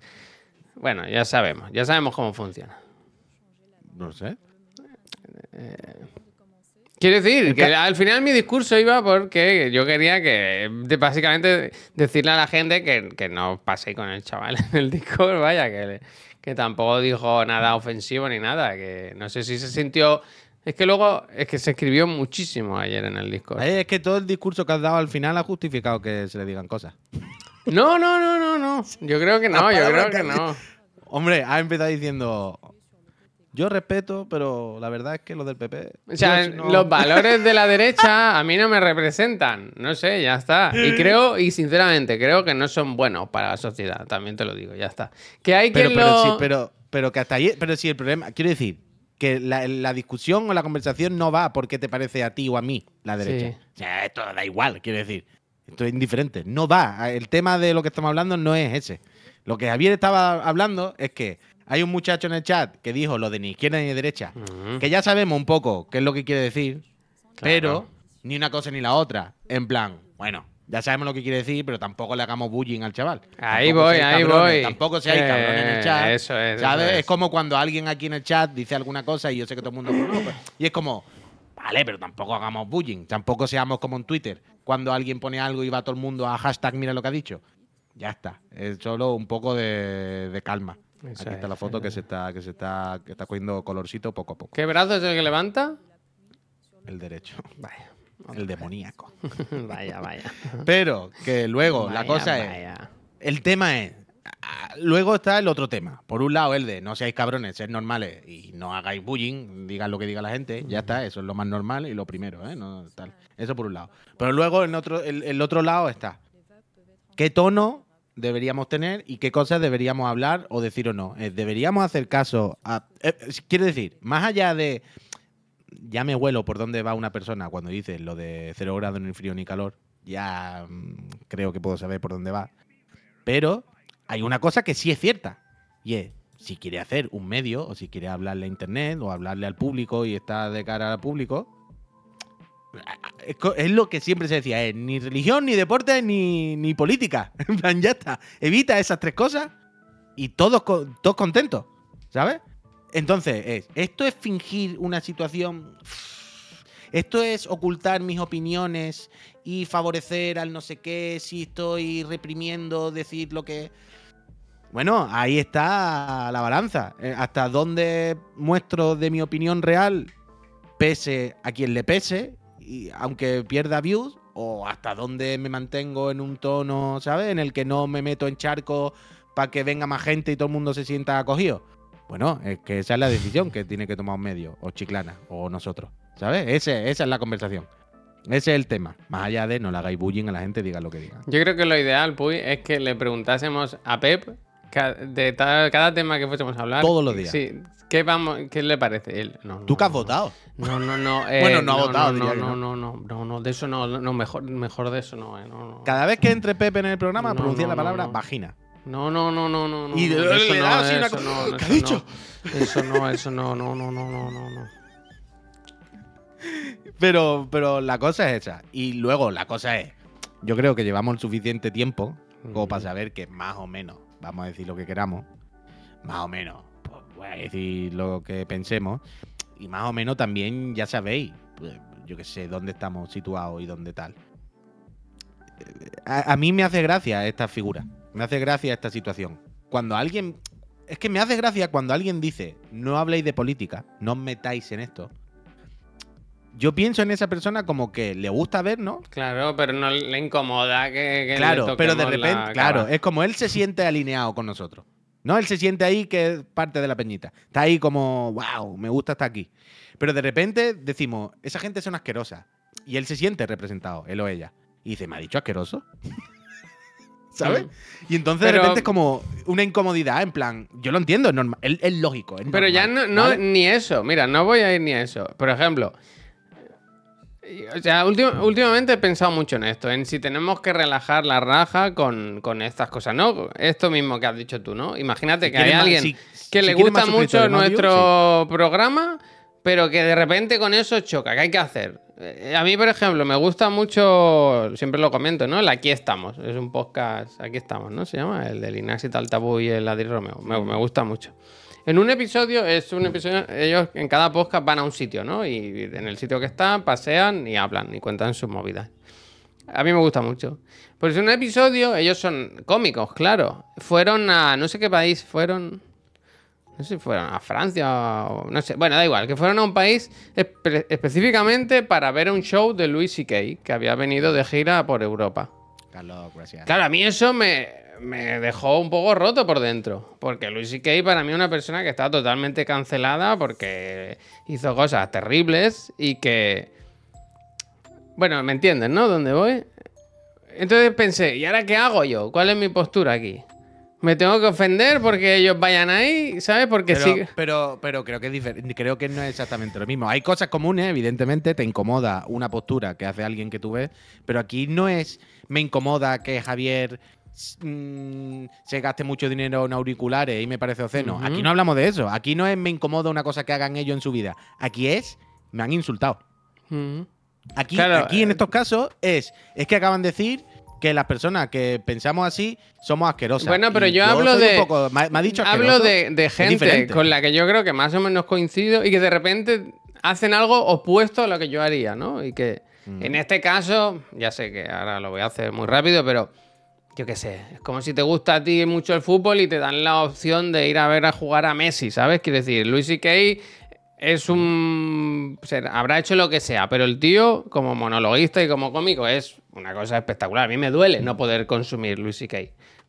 Bueno, ya sabemos, ya sabemos cómo funciona. No sé. Quiero decir, que al final mi discurso iba porque yo quería que, básicamente, decirle a la gente que, que no paséis con el chaval en el Discord, vaya, que, que tampoco dijo nada ofensivo ni nada, que no sé si se sintió... Es que luego, es que se escribió muchísimo ayer en el Discord. Es que todo el discurso que has dado al final ha justificado que se le digan cosas. No, no, no, no, no. Yo creo que no, yo creo que no. Hombre, ha empezado diciendo, yo respeto, pero la verdad es que lo del PP... O sea, no- los valores de la [LAUGHS] derecha a mí no me representan. No sé, ya está. Y creo, y sinceramente, creo que no son buenos para la sociedad. También te lo digo, ya está. Que hay pero, quien pero, lo... sí, pero, pero que hasta ahí. Pero si el problema. Quiero decir, que la, la discusión o la conversación no va por qué te parece a ti o a mí la derecha. Sí. O sea, esto da igual, quiero decir. Esto es indiferente. No va. El tema de lo que estamos hablando no es ese. Lo que Javier estaba hablando es que hay un muchacho en el chat que dijo lo de ni izquierda ni derecha. Que ya sabemos un poco qué es lo que quiere decir. Claro. Pero ni una cosa ni la otra. En plan, bueno, ya sabemos lo que quiere decir, pero tampoco le hagamos bullying al chaval. Ahí Tampoco voy, ahí cabrones, voy. Tampoco seáis Eh, cabrones en el chat. eso es, ¿Sabes? eso es. es. como cuando alguien aquí en el chat dice alguna cosa y yo sé que todo el mundo. Y es como, vale, pero tampoco hagamos bullying. Tampoco seamos como en Twitter. Cuando alguien pone algo y va todo el mundo a hashtag mira lo que ha dicho. Ya está. Es solo un poco de, de calma. Aquí está es, la foto que se está, que se está, que está cogiendo colorcito poco a poco. ¿Qué brazo es el que levanta? El derecho. [LAUGHS] Vaya. El demoníaco. [LAUGHS] vaya, vaya. Pero que luego la Vaya, cosa es. El tema es. ah, Luego está el otro tema. Por un lado, el de no seáis cabrones, sed normales y no hagáis bullying, digan lo que diga la gente. Ya está, eso es lo más normal y lo primero, ¿eh? No, tal. Eso por un lado. Pero luego en otro, el, el otro lado está. ¿Qué tono deberíamos tener y qué cosas deberíamos hablar o decir o no? Eh, ¿Deberíamos hacer caso a. eh, quiero decir, más allá de. Ya me huelo por dónde va una persona cuando dice lo de cero grados ni frío ni calor. Ya mm, creo que puedo saber por dónde va. Pero hay una cosa que sí es cierta. Y es, si quiere hacer un medio, o si quiere hablarle a internet, o hablarle al público y está de cara al público, es, co- es lo que siempre se decía, es ni religión, ni deporte, ni, ni política. [LAUGHS] En plan, ya está. Evita esas tres cosas y todos, todos contentos, ¿sabes? Entonces, es, esto es fingir una situación. Esto es ocultar mis opiniones y favorecer al no sé qué si estoy reprimiendo decir lo que. Bueno, ahí está la balanza. Eh, Hasta dónde muestro de mi opinión real, pese a quien le pese, y aunque pierda views, o hasta dónde me mantengo en un tono, ¿sabes? En el que no me meto en charco para que venga más gente y todo el mundo se sienta acogido. Bueno, es que esa es la decisión que tiene que tomar un medio, o Chiclana, o nosotros, ¿sabes? Esa es la conversación. Ese es el tema. Más allá de no le hagáis bullying a la gente, diga lo que diga. Yo creo que lo ideal, Puy, es que le preguntásemos a Pep de cada tema que fuésemos a hablar. Todos los días. Sí. ¿Qué, vamos, ¿Qué le parece? Él, no, no, ¿Tú que has no, votado? No, no, no. eh, Bueno, no ha votado, No, no, no. no, no, de eso no, no, mejor, mejor de eso no, eh. Cada vez que entre Pepe en el programa, pronuncia la palabra vagina. No, no, no, no, no. Y le- da así una ¿Qué ha dicho? no. Eso no, eso no, no, no, no, no, no, no. Pero, pero la cosa es esa. Y luego la cosa es, yo creo que llevamos el suficiente tiempo como para saber que más o menos, vamos a decir lo que queramos, más o menos, pues voy a decir lo que pensemos, y más o menos también ya sabéis, pues, yo que sé, dónde estamos situados y dónde tal. Eh, A, a mí me hace gracia esta figura, me hace gracia esta situación. Cuando alguien... Es que me hace gracia cuando alguien dice, no habléis de política, no os metáis en esto yo pienso en esa persona como que le gusta ver, ¿no? Claro, pero no le incomoda que, que le Claro, pero de repente, claro, es como él se siente alineado con nosotros. ¿No? Él se siente ahí que es parte de la peñita. Está ahí como, wow, me gusta estar aquí. Pero de repente decimos, esa gente son asquerosas. Y él se siente representado, él o ella. Y dice, ¿me ha dicho asqueroso? [LAUGHS] ¿Sabes? Mm. Y entonces Pero- de repente es como una incomodidad, en plan, yo lo entiendo, es, normal, es, es lógico. es Pero ya no, no ¿vale? ni eso. Mira, no voy a ir ni a eso. Por ejemplo, o sea, últim- últimamente he pensado mucho en esto, en si tenemos que relajar la raja con, con estas cosas, ¿no? Esto mismo que has dicho tú, ¿no? Imagínate Si que hay más- alguien si- que si le gusta mucho nuestro programa, pero que de repente con eso choca. ¿Qué hay que hacer? Eh, A mí, por ejemplo, me gusta mucho, siempre lo comento, ¿no? El Aquí estamos. Es un podcast, Aquí estamos, ¿no? Se llama, el del Inaxi Taltabú y el Adri Romeo. Me, me gusta mucho. En un episodio, es un episodio, ellos en cada podcast van a un sitio, ¿no? Y en el sitio que están, pasean y hablan y cuentan sus movidas. A mí me gusta mucho. Pues en un episodio, ellos son cómicos, claro. Fueron a no sé qué país, fueron. No sé si fueron a Francia o no sé. Bueno, da igual, que fueron a un país espe- específicamente para ver un show de Louis C.K., que había venido de gira por Europa. Carlos, gracias. Claro, a mí eso me, me dejó un poco roto por dentro. Porque Luis C.K. para mí es una persona que está totalmente cancelada porque hizo cosas terribles y que. Bueno, ¿me entienden, no? ¿Dónde voy? Entonces pensé, ¿y ahora qué hago yo? ¿Cuál es mi postura aquí? ¿Me tengo que ofender porque ellos vayan ahí? ¿Sabes? Porque Pero, sí. pero, pero creo que es. Creo que no es exactamente lo mismo. Hay cosas comunes, evidentemente, te incomoda una postura que hace alguien que tú ves, pero aquí no es me incomoda que Javier mm, se gaste mucho dinero en auriculares y me parece oceno. Aquí no hablamos de eso. Aquí no es me incomoda una cosa que hagan ellos en su vida. Aquí es me han insultado. Aquí, Claro, aquí en eh, estos casos es es que acaban de decir que las personas que pensamos así somos asquerosas. Bueno, pero Y yo hablo de- poco- me, ha- me ha dicho Hablo de, de gente con la que yo creo que más o menos coincido y que de repente hacen algo opuesto a lo que yo haría, ¿no? Y que Mm. en este caso, ya sé que ahora lo voy a hacer muy rápido, pero yo qué sé, es como si te gusta a ti mucho el fútbol y te dan la opción de ir a ver a jugar a Messi, ¿sabes? Quiero decir, Luis C.K. es un... o sea, habrá hecho lo que sea, pero el tío, como monologuista y como cómico, es una cosa espectacular. A mí me duele no poder consumir Luis C.K.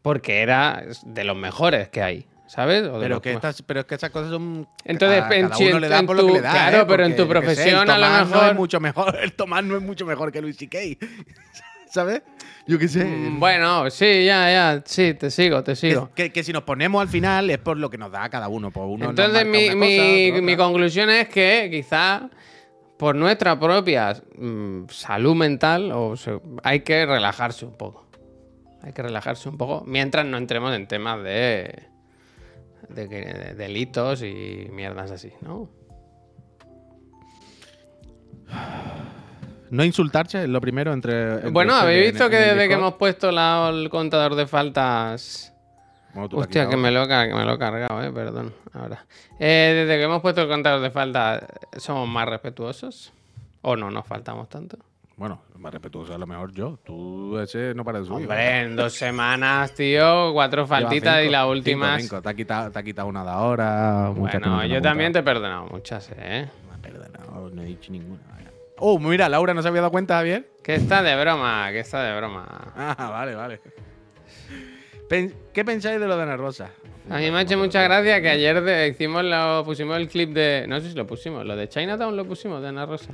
Porque era de los mejores que hay, ¿sabes? O Pero que, estas, pero es que esas cosas son. Entonces, a en cada uno le da en por lo que tu- le da. claro, ¿eh? pero en tu sé, profesión, a lo Tomás no mejor- es mucho mejor. [LAUGHS] El Tomás no es mucho mejor que Luis C.K. [LAUGHS] ¿Sabes? Yo qué sé. Mm, Bueno, sí, ya, ya, sí, te sigo, te sigo. que- que si nos ponemos al final es por lo que nos da a cada uno. Por uno nos Entonces, mi, mi- cosa, mi conclusión es que quizá por nuestra propia mm, salud mental o hay que relajarse un poco. Hay que relajarse un poco mientras no entremos en temas de de, de delitos y mierdas así, ¿no? No insultarse es lo primero entre. entre Bueno, habéis visto en que desde que hemos puesto la- el contador de faltas. Bueno, Hostia, que me, lo, he que me lo he cargado, eh, perdón. Ahora. Eh, desde que hemos puesto el contador de faltas, ¿somos más respetuosos? ¿O no nos faltamos tanto? Bueno, más respetuoso a lo mejor yo. Tú ese no para de subir. Hombre, en dos semanas, tío, cuatro faltitas y cinco, las cinco. Te, ha quitado, te ha quitado una de ahora. Bueno, yo también te he perdonado muchas, ¿eh? Me ha perdonado, no he dicho ninguna. vaya. Oh, mira, Laura no se había dado cuenta, Javier. Que está de broma, que está de broma. Ah, vale, vale. ¿Qué pensáis de lo de Ana Rosa? A mí me ha hecho mucha gracia que ayer de- hicimos lo, pusimos el clip de. No sé si lo pusimos, lo de Chinatown lo pusimos de Ana Rosa.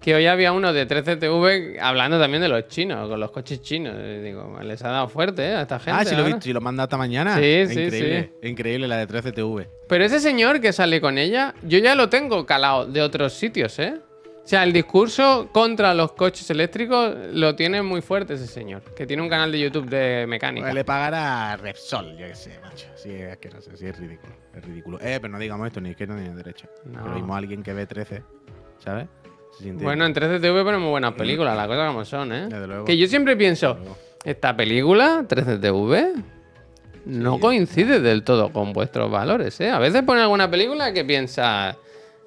Que hoy había uno de 13TV hablando también de los chinos, con los coches chinos. Y digo, les ha dado fuerte ¿eh? a esta gente. Ah, sí lo he visto, sí lo manda esta mañana. Sí, sí, Increíble, increíble la de 13TV. Pero ese señor que sale con ella, yo ya lo tengo calado de otros sitios, ¿eh? O sea, el discurso contra los coches eléctricos lo tiene muy fuerte ese señor, que tiene un canal de YouTube de mecánica. Pues le pagará a Repsol, yo qué sé, macho. Sí, es que no sé, sí, es ridículo. Es ridículo. Eh, pero no digamos esto ni izquierda ni derecha. No. Pero mismo alguien que ve 13, ¿sabes? Se Bueno, en 13TV ponen muy buenas películas, las cosas como son, ¿eh? Desde luego. Que yo siempre pienso, esta película, 13TV, no coincide del todo con vuestros valores, ¿eh? A veces ponen alguna película que piensa,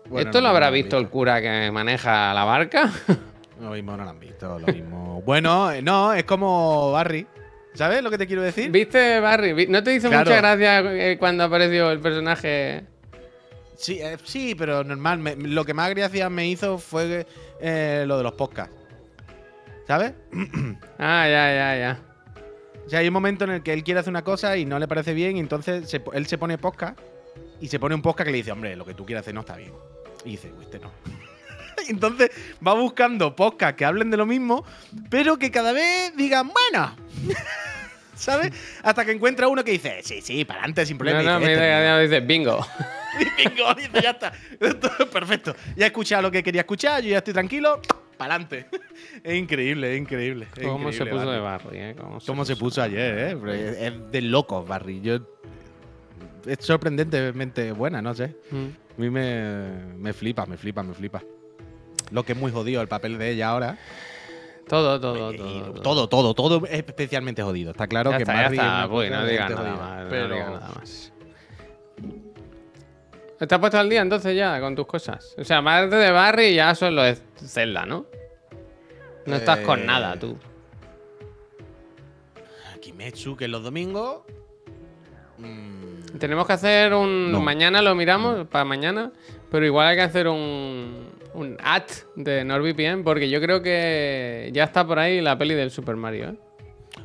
Bueno, ¿esto no, lo habrá no visto el cura que maneja la barca? [LAUGHS] Lo mismo no lo han visto, lo mismo. bueno, eh, no, es como Barry. ¿Sabes lo que te quiero decir? ¿Viste, Barry? ¿No te hizo Claro. mucha gracia eh, cuando apareció el personaje? Sí, eh, sí, pero normal. me- lo que más gracia me hizo fue eh, lo de los podcasts. ¿Sabes? [CLEARS THROAT] Ah, ya, ya, ya. O sea, hay un momento en el que él quiere hacer una cosa y no le parece bien, y entonces se él se pone podcast y se pone un podcast que le dice, hombre, lo que tú quieres hacer no está bien. Y dice, "Uy, este no. [LAUGHS] entonces va buscando podcasts que hablen de lo mismo, pero que cada vez digan, bueno. [LAUGHS] ¿Sabes? Hasta que encuentra uno que dice, sí, sí, para adelante, sin problema. No, no, dice, "Este no". dice, bingo. [LAUGHS] Bingo, dice, ya está. Perfecto. Ya he escuchado lo que quería escuchar, yo ya estoy tranquilo, para adelante. Es increíble, es increíble. es ¿Cómo se increíble, puso de Barry. Barry, eh? ¿Cómo se ¿Cómo se puso ayer, eh? Es de locos, Barry. Yo. Es sorprendentemente buena, no sé. Mm. A mí me, me flipa, me flipa, me flipa. Lo que es muy jodido el papel de ella ahora. Todo, todo, Y- todo. todo, todo, todo es especialmente jodido. Está claro Ya que está, es está. no digas nada más. Pero No digas nada más. ¿Estás puesto al día entonces ya con tus cosas? O sea, aparte de Barry ya solo es Zelda, ¿no? No estás con Eh, nada tú. Kimetsu, que es los domingos. Mm, Tenemos que hacer un. No. Mañana lo miramos, para mañana. Pero igual hay que hacer un. Un ad de NordVPN, porque yo creo que ya está por ahí la peli del Super Mario, ¿eh?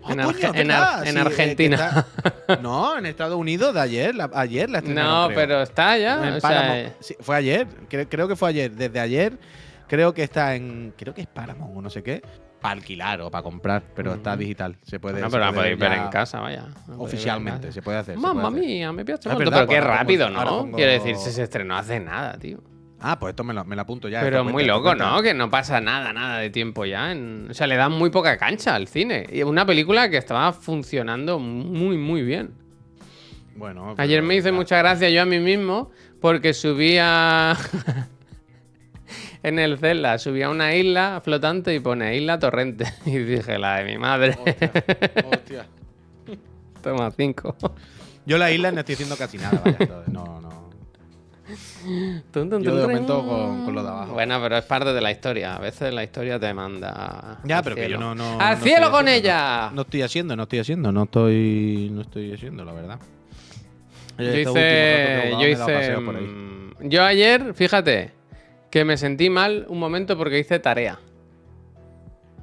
Ah, En coño, Arge- es en verdad, Ar- en sí, eh, Argentina. está- [LAUGHS] no, en Estados Unidos de ayer. la- ayer la No, creo. pero está ya. O sea. Sí, fue ayer, cre- creo que fue ayer. Desde ayer creo que está en. Creo que es Paramount o no sé qué. Para alquilar o para comprar, pero está digital. Se puede. bueno, se pero la puede podéis ver en casa, vaya. Oficialmente, se puede hacer. Mamma puede hacer. mía, me pronto, verdad, pero qué rápido, ¿no? pongo- Quiero decir, si se estrenó hace nada, tío. Ah, pues esto me lo, me lo apunto ya. Pero muy loco. ¿no? Que no pasa nada, nada de tiempo ya. en- O sea, le dan muy poca cancha al cine. Y una película que estaba funcionando muy, muy bien. Bueno, Ayer me hice mucha gracia yo a mí mismo porque subía [LAUGHS] en el Zelda, subía a una isla flotante y pone isla torrente. [LAUGHS] Y dije, la de mi madre. Hostia, hostia. [LAUGHS] Toma cinco. Yo la isla no estoy haciendo casi nada, vaya. entonces No, no. Tun, tun, Yo de momento con- con lo de abajo. Bueno, pero es parte de la historia. A veces la historia te manda. Ya, pero que yo cielo. no. no ¡Al no cielo con haciendo, ella! No, no estoy haciendo, no estoy haciendo, no estoy. No estoy haciendo, la verdad. Yo Este hice. Yo hice. paseo por ahí. mm, Yo ayer, fíjate, que me sentí mal un momento porque hice tarea.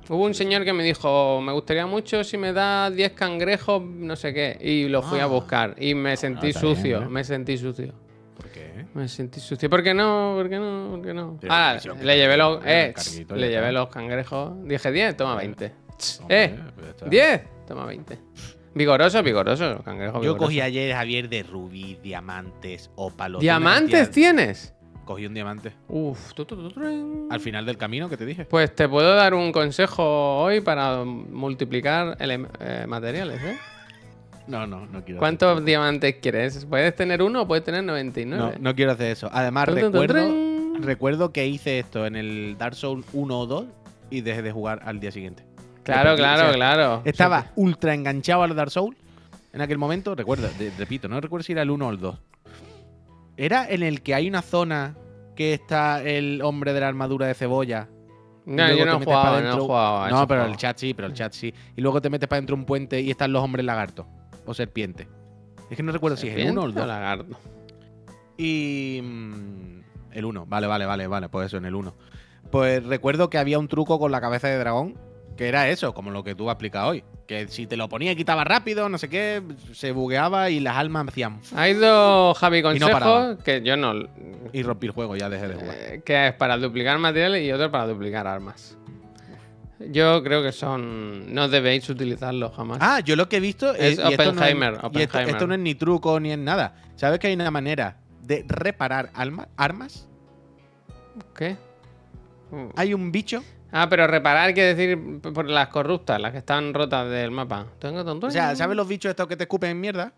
Hubo un señor que me dijo, me gustaría mucho si me das 10 cangrejos, no sé qué, y lo fui a Ah. buscar. Y me sentí está bien, sucio, ¿eh? me sentí sucio. ¿Por qué? Me sentí sucio. ¿Por qué no? ¿Por qué no? ¿Por qué no? Ah, le llevé los. Eh, le llevé los cangrejos. Dije 10, toma 20. Hombre, eh, pues ya está. 10, toma 20. Vigoroso, vigoroso, cangrejo Yo vigoroso. cogí ayer Javier de rubí, diamantes, ópalos. ¿Diamantes tienes? Cogí un diamante. Uf, tu, tu, tu. Al final del camino que te dije. Pues te puedo dar un consejo hoy para multiplicar eh, materiales, ¿eh? No, no, no quiero. ¿Cuántos diamantes quieres? ¿Puedes tener uno o puedes tener hacer- 99? No, no quiero hacer eso. Además, recuerdo, recuerdo que hice esto en el Dark Souls 1 o 2 y dejé de jugar al día siguiente. Claro, claro, o sea, claro. Estaba ultra enganchado al Dark Souls en aquel momento. Recuerdo, repito, no recuerdo si era el 1 o el 2. Era en el que hay una zona que está el hombre de la armadura de cebolla. No, yo no jugado, no No, pero el chat sí, pero el chat sí. Y luego te metes para dentro de un puente y están los hombres lagartos. O serpiente. Es que no recuerdo si es el 1 o el 2. lagarto? Y. mm, El 1, vale, vale, vale, vale, pues eso, en el 1. Pues recuerdo que había un truco con la cabeza de dragón, que era eso, como lo que tú has explicado hoy. Que si te lo ponía y quitaba rápido, no sé qué, se bugueaba y las almas hacían. Hay dos Javi consejos paraba. que yo no. Y rompí el juego, ya dejé de jugar. eh, que es para duplicar materiales y otro para duplicar armas. Yo creo que son. No debéis utilizarlos jamás. Ah, yo lo que he visto Es es. y esto no es- Oppenheimer, y esto, no es ni truco ni es nada. ¿Sabes que hay una manera de reparar alma- armas? ¿Qué? Hay un bicho. Ah, pero reparar quiere decir por las corruptas, las que están rotas del mapa. Tengo tonto. O sea, ¿sabes los bichos estos que te escupen en mierda?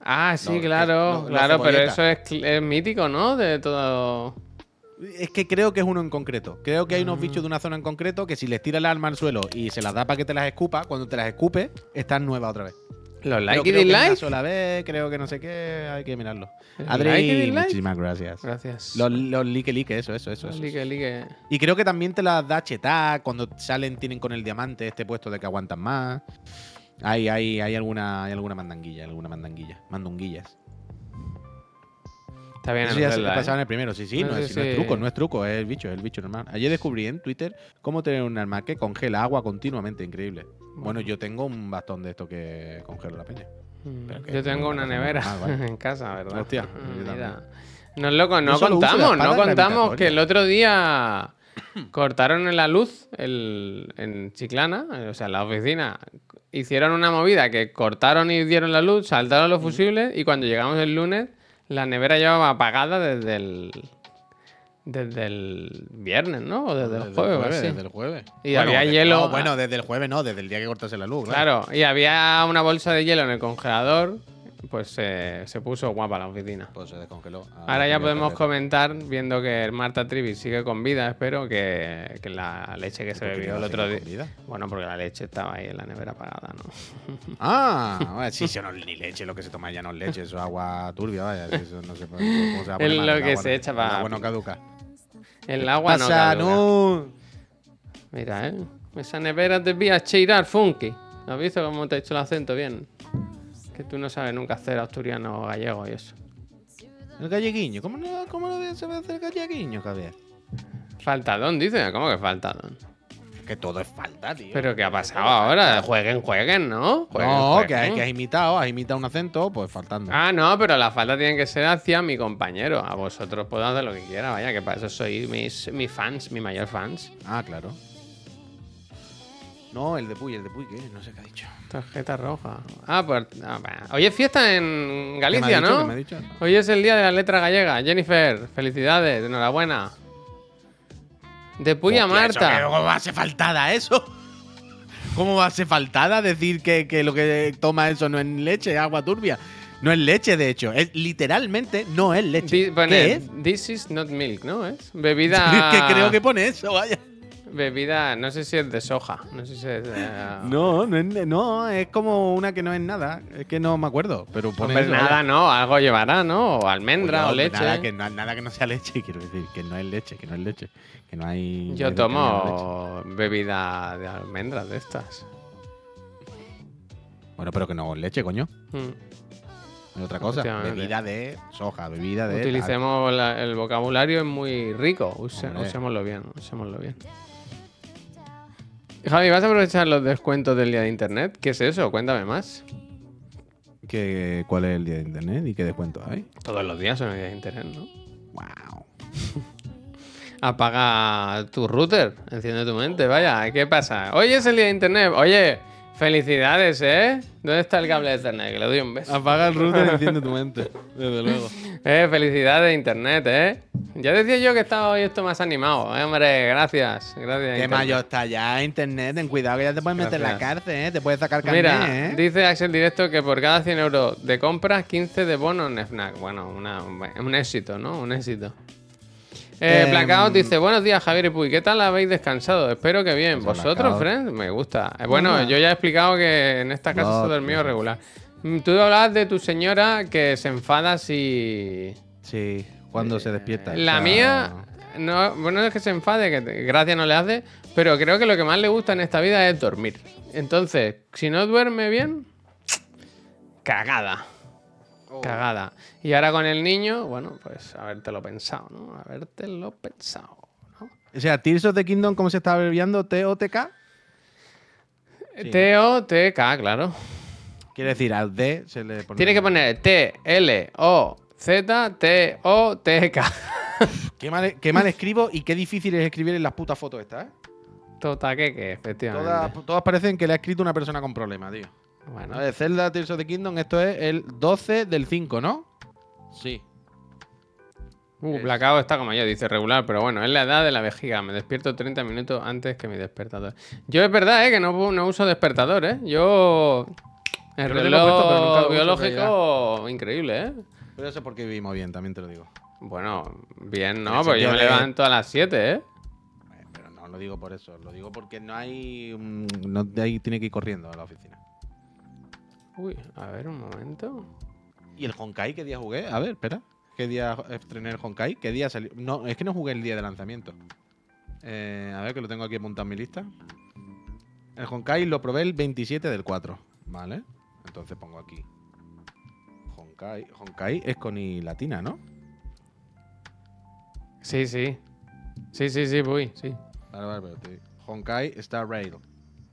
Ah, sí, claro, claro, pero eso es, mítico, ¿no? De todo. Es que creo que es uno en concreto. Creo que hay Ah. unos bichos de una zona en concreto que si les tira el arma al suelo y se las da para que te las escupa, cuando te las escupe, están nuevas otra vez. Los Pero like y creo que una dislike. sola vez, creo que no sé qué, hay que mirarlo. Adri, like muchísimas gracias. Gracias. Los, los like like, eso, eso, eso. Los eso. like, like. Y creo que también te las da chetar cuando salen, tienen con el diamante este puesto de que aguantan más. Hay, hay, hay alguna, hay alguna mandanguilla, alguna mandanguilla, mandunguillas. Está bien Eso ya se ¿eh? pasaba en el primero, sí, sí, No, no, es, sí, no es sí. truco, no es truco, es el bicho, es el bicho normal. Ayer descubrí en Twitter cómo tener un arma que congela agua continuamente, increíble. Bueno, yo tengo un bastón de esto que congela la peña. Mm, Yo tengo una nevera [LAUGHS] en casa, ¿verdad? Hostia, yo mira. No, es loco, no contamos, no contamos que el otro día [COUGHS] cortaron la luz el- en Chiclana, o sea, en la oficina. Hicieron una movida que cortaron y dieron la luz, saltaron los fusibles y cuando llegamos el lunes, la nevera llevaba apagada desde el. Desde el viernes, ¿no? O desde, el jueves, desde el jueves. Y había desde- hielo- no, bueno, desde el jueves no, desde el día que cortase la luz, claro. Claro, y había una bolsa de hielo en el congelador, pues eh, se puso guapa la oficina. Pues se descongeló. Ah, Ahora ya podemos comentar, viendo que Marta Trivi sigue con vida, espero que, que la leche que se ¿Por qué bebió el otro día. vida? Bueno, porque la leche estaba ahí en la nevera apagada, ¿no? Ah, [LAUGHS] bueno, sí, eso no es ni leche, lo que se toma ya no es leche, eso es agua turbia, vaya. Eso no se puede, ¿cómo se va a poner Es mal? lo El que agua se echa el pa- agua no caduca. El agua no. Caduca. no. Mira, ¿eh? Esa nevera te vi a cheirar funky. ¿Has visto cómo te he hecho el acento bien? Que tú no sabes nunca hacer asturiano o gallego y eso. El galleguiño, ¿cómo no, cómo no se va a hacer galleguiño, Javier? Faltadón, dice. ¿Cómo que faltadón? Que todo es falta, tío. ¿Pero qué ha pasado ahora? Jueguen, jueguen, ¿no? Jueguen, No, que, has- que has imitado, has imitado un acento, pues faltando. Ah, no, pero la falta tiene que ser hacia mi compañero. A vosotros puedo hacer lo que quiera, vaya, que para eso sois mis, mis fans, mi mayor fans. Ah, claro. No, el de Puy, el de Puy, ¿qué? No sé qué ha dicho. Tarjeta roja. Ah, pues. ah. Hoy es fiesta en ¿Qué Galicia, me ha dicho? ¿Qué ¿no? me ha dicho? Hoy es el día de la letra gallega. Jennifer, felicidades, enhorabuena. De Puy a Marta. ¿qué- ¿Cómo va a ser faltada eso? ¿Cómo va a ser faltada decir que, que lo que toma eso no es leche, es agua turbia? No es leche, de hecho. Es literalmente no es leche. Di- pone, ¿Qué es? This is not milk, ¿no? Es bebida. [LAUGHS] que creo que pone eso, vaya. Bebida, no sé si es de soja. No sé si es de. [LAUGHS] No, no es, no, es como una que no es nada. Es que no me acuerdo, pero pone Hombre, eso, nada, no, algo llevará, ¿no? O almendra o leche. Nada que, no, nada que no sea leche, quiero decir. Que no es leche, que no es leche. Que no hay. Yo tomo bebida de almendras de estas. Bueno, pero que no es leche, coño. Mm. Es otra cosa. Bebida de soja, bebida de. Utilicemos la- el vocabulario, es muy rico. Use- usémoslo bien, usémoslo bien. Javi, ¿vas a aprovechar los descuentos del día de internet? ¿Qué es eso? Cuéntame más. ¿Qué- ¿Cuál es el día de internet y qué descuento hay? Todos los días son el día de internet, ¿no? Wow. [LAUGHS] Apaga tu router, enciende tu mente, vaya, ¿qué pasa? Hoy es el día de internet, oye, Felicidades, ¿eh? ¿Dónde está el cable de Ethernet? Que le doy un beso. Apaga el router y enciende tu mente. Desde luego. Eh, felicidades, Internet, ¿eh? Ya decía yo que estaba hoy esto más animado. Eh, hombre, gracias. Gracias. Qué Internet. mayo está ya internet. Ten cuidado que ya te puedes meter en la cárcel, ¿eh? Te puedes sacar carnet, Mira, ¿eh? dice Axel Directo que por cada 100 euros de compras, 15 de bonos en FNAC. Bueno, una- un éxito, ¿no? Un éxito. Eh, Em, Blackout dice, buenos días Javier y Puy, ¿qué tal habéis descansado? Espero que bien. Pues ¿Vosotros, friends? Me gusta. Eh, bueno, yo ya he explicado que en esta casa se No, dormido tío. regular. Mm, Tú hablabas de tu señora que se enfada si... Sí, cuando se despierta. La mía, no, bueno, es que se enfade, que gracia no le hace, pero creo que lo que más le gusta en esta vida es dormir. Entonces, si no duerme bien, [TSK] cagada. Oh. Cagada. Y ahora con el niño, bueno, pues habértelo pensado, ¿no? Habértelo pensado. ¿no? O sea, Tears of the Kingdom, ¿cómo se está abreviando? ¿T-O-T-K? Sí. T-O-T-K, claro. Quiere decir, al D se le pone. Tiene que poner T-L-O-Z-T-O-T-K. [LAUGHS] Qué mal, qué mal escribo y qué difícil es escribir en las putas fotos estas, ¿eh? Totaqueque, efectivamente. Todas, todas parecen que le ha escrito una persona con problemas, tío. Bueno, ver, Zelda Tears of the Kingdom, esto es el 12 del 5, ¿no? Sí. Uh, Blackout está como yo, dice regular, pero bueno, es la edad de la vejiga. Me despierto 30 minutos antes que mi despertador. Yo es verdad, ¿eh? Que no, no uso despertador, ¿eh? Yo. El lo reloj puesto, pero nunca lo uso, biológico, increíble, ¿eh? Pero eso es porque vivimos bien, también te lo digo. Bueno, bien, En ¿no? Pues yo me de- levanto a las 7, ¿eh? Pero no lo digo por eso, lo digo porque no hay. No de ahí tiene que ir corriendo a la oficina. Uy, a ver un momento. ¿Y el Honkai qué día jugué? A ver, espera. ¿Qué día estrené el Honkai? ¿Qué día salió? No, es que no jugué el día de lanzamiento. Eh, a ver, que lo tengo aquí apuntado en mi lista. El Honkai lo probé el 27 del 4. Vale. Entonces pongo aquí. Honkai. Honkai es con I latina, ¿no? Sí, sí. Sí, sí, sí, voy, sí. Vale, vale, pero te- Honkai Star Rail.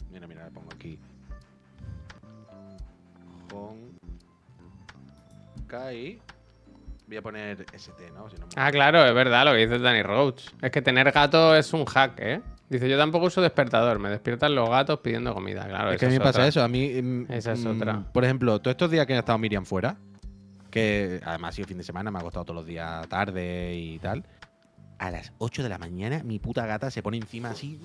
Mira, mira, le pongo aquí. Honkai. Voy a poner ST, ¿no? Si no me- Ah, claro, es verdad lo que dice Danny Roach. Es que tener gato es un hack, ¿eh? Dice, yo tampoco uso despertador, me despiertan los gatos pidiendo comida. Claro, es que a mí me pasa eso. A mí. mm, Esa es mm, otra. Por ejemplo, todos estos días que ha estado Miriam fuera, que además ha sido fin de semana, me ha costado todos los días tarde y tal. A las 8 de la mañana, mi puta gata se pone encima así.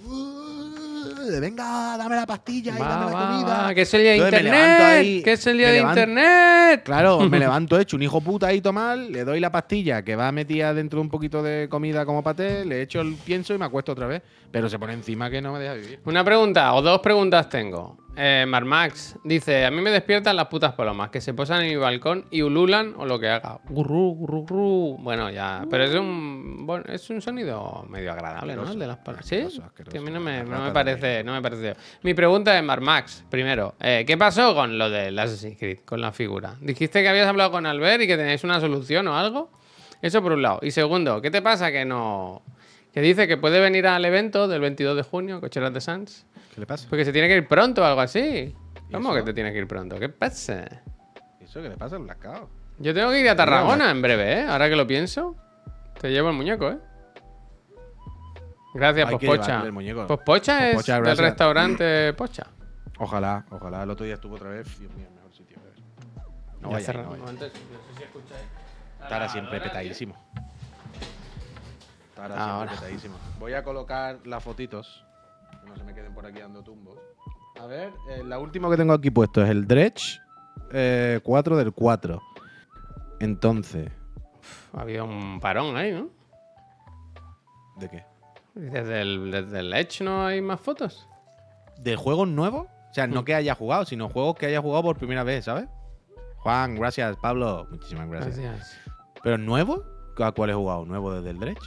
Venga, dame la pastilla y Va, dame la va, comida. va, que es el día de Entonces internet. ahí, que es el día de levanto- internet. Claro, me [LAUGHS] levanto hecho un hijo puta ahí mal, le doy la pastilla que va metida dentro de un poquito de comida como paté, le echo el pienso y me acuesto otra vez. Pero se pone encima que no me deja vivir. Una pregunta, o dos preguntas tengo. Eh, Marmax dice: A mí me despiertan las putas palomas que se posan en mi balcón y ululan o lo que haga. Gurru, gurru, gurru. Bueno, ya. Pero es un, bueno, es un sonido medio agradable, ¿no? El de las palomas. ¿Sí? Que a mí no me, no me parece, no me parece. Mi pregunta es, Marmax, primero, eh, ¿qué pasó con lo del Assassin's Creed, con la figura? Dijiste que habías hablado con Albert y que tenéis una solución o algo. Eso por un lado. Y segundo, ¿qué te pasa que no. Que dice que puede venir al evento del 22 de junio, Cocheras de Sans, ¿Qué le pasa? porque se tiene que ir pronto o algo así. ¿Y ¿Cómo que te tienes que ir pronto? ¿Qué pasa? ¿Eso qué le pasa al Blackout? Yo tengo que ir a Tarragona en breve, ¿eh? Ahora que lo pienso. Te llevo el muñeco, ¿eh? Gracias, Hay Pospocha. el muñeco. Pospocha es Pospocha, del gracias. restaurante Pocha. Ojalá, ojalá. El otro día estuvo otra vez. Dios mío, el mejor sitio. a. No Ya vaya, no vaya. no, sé si escucháis. Estará siempre petadísimo. Ahora. siempre petadísimo. Voy a colocar las fotitos. No se me queden por aquí dando tumbos. A ver, eh, la última que tengo aquí puesto es el Dredge eh, 4 del 4. Entonces, Ha habido un parón ahí, ¿no? ¿de qué? Desde el, desde el Edge no hay más fotos. ¿De juegos nuevos? O sea, Mm. no que haya jugado, sino juegos que haya jugado por primera vez, ¿sabes? Juan, gracias. Pablo, muchísimas gracias. Gracias. ¿Pero nuevo? ¿A cuál he jugado? ¿Nuevo desde el Dredge?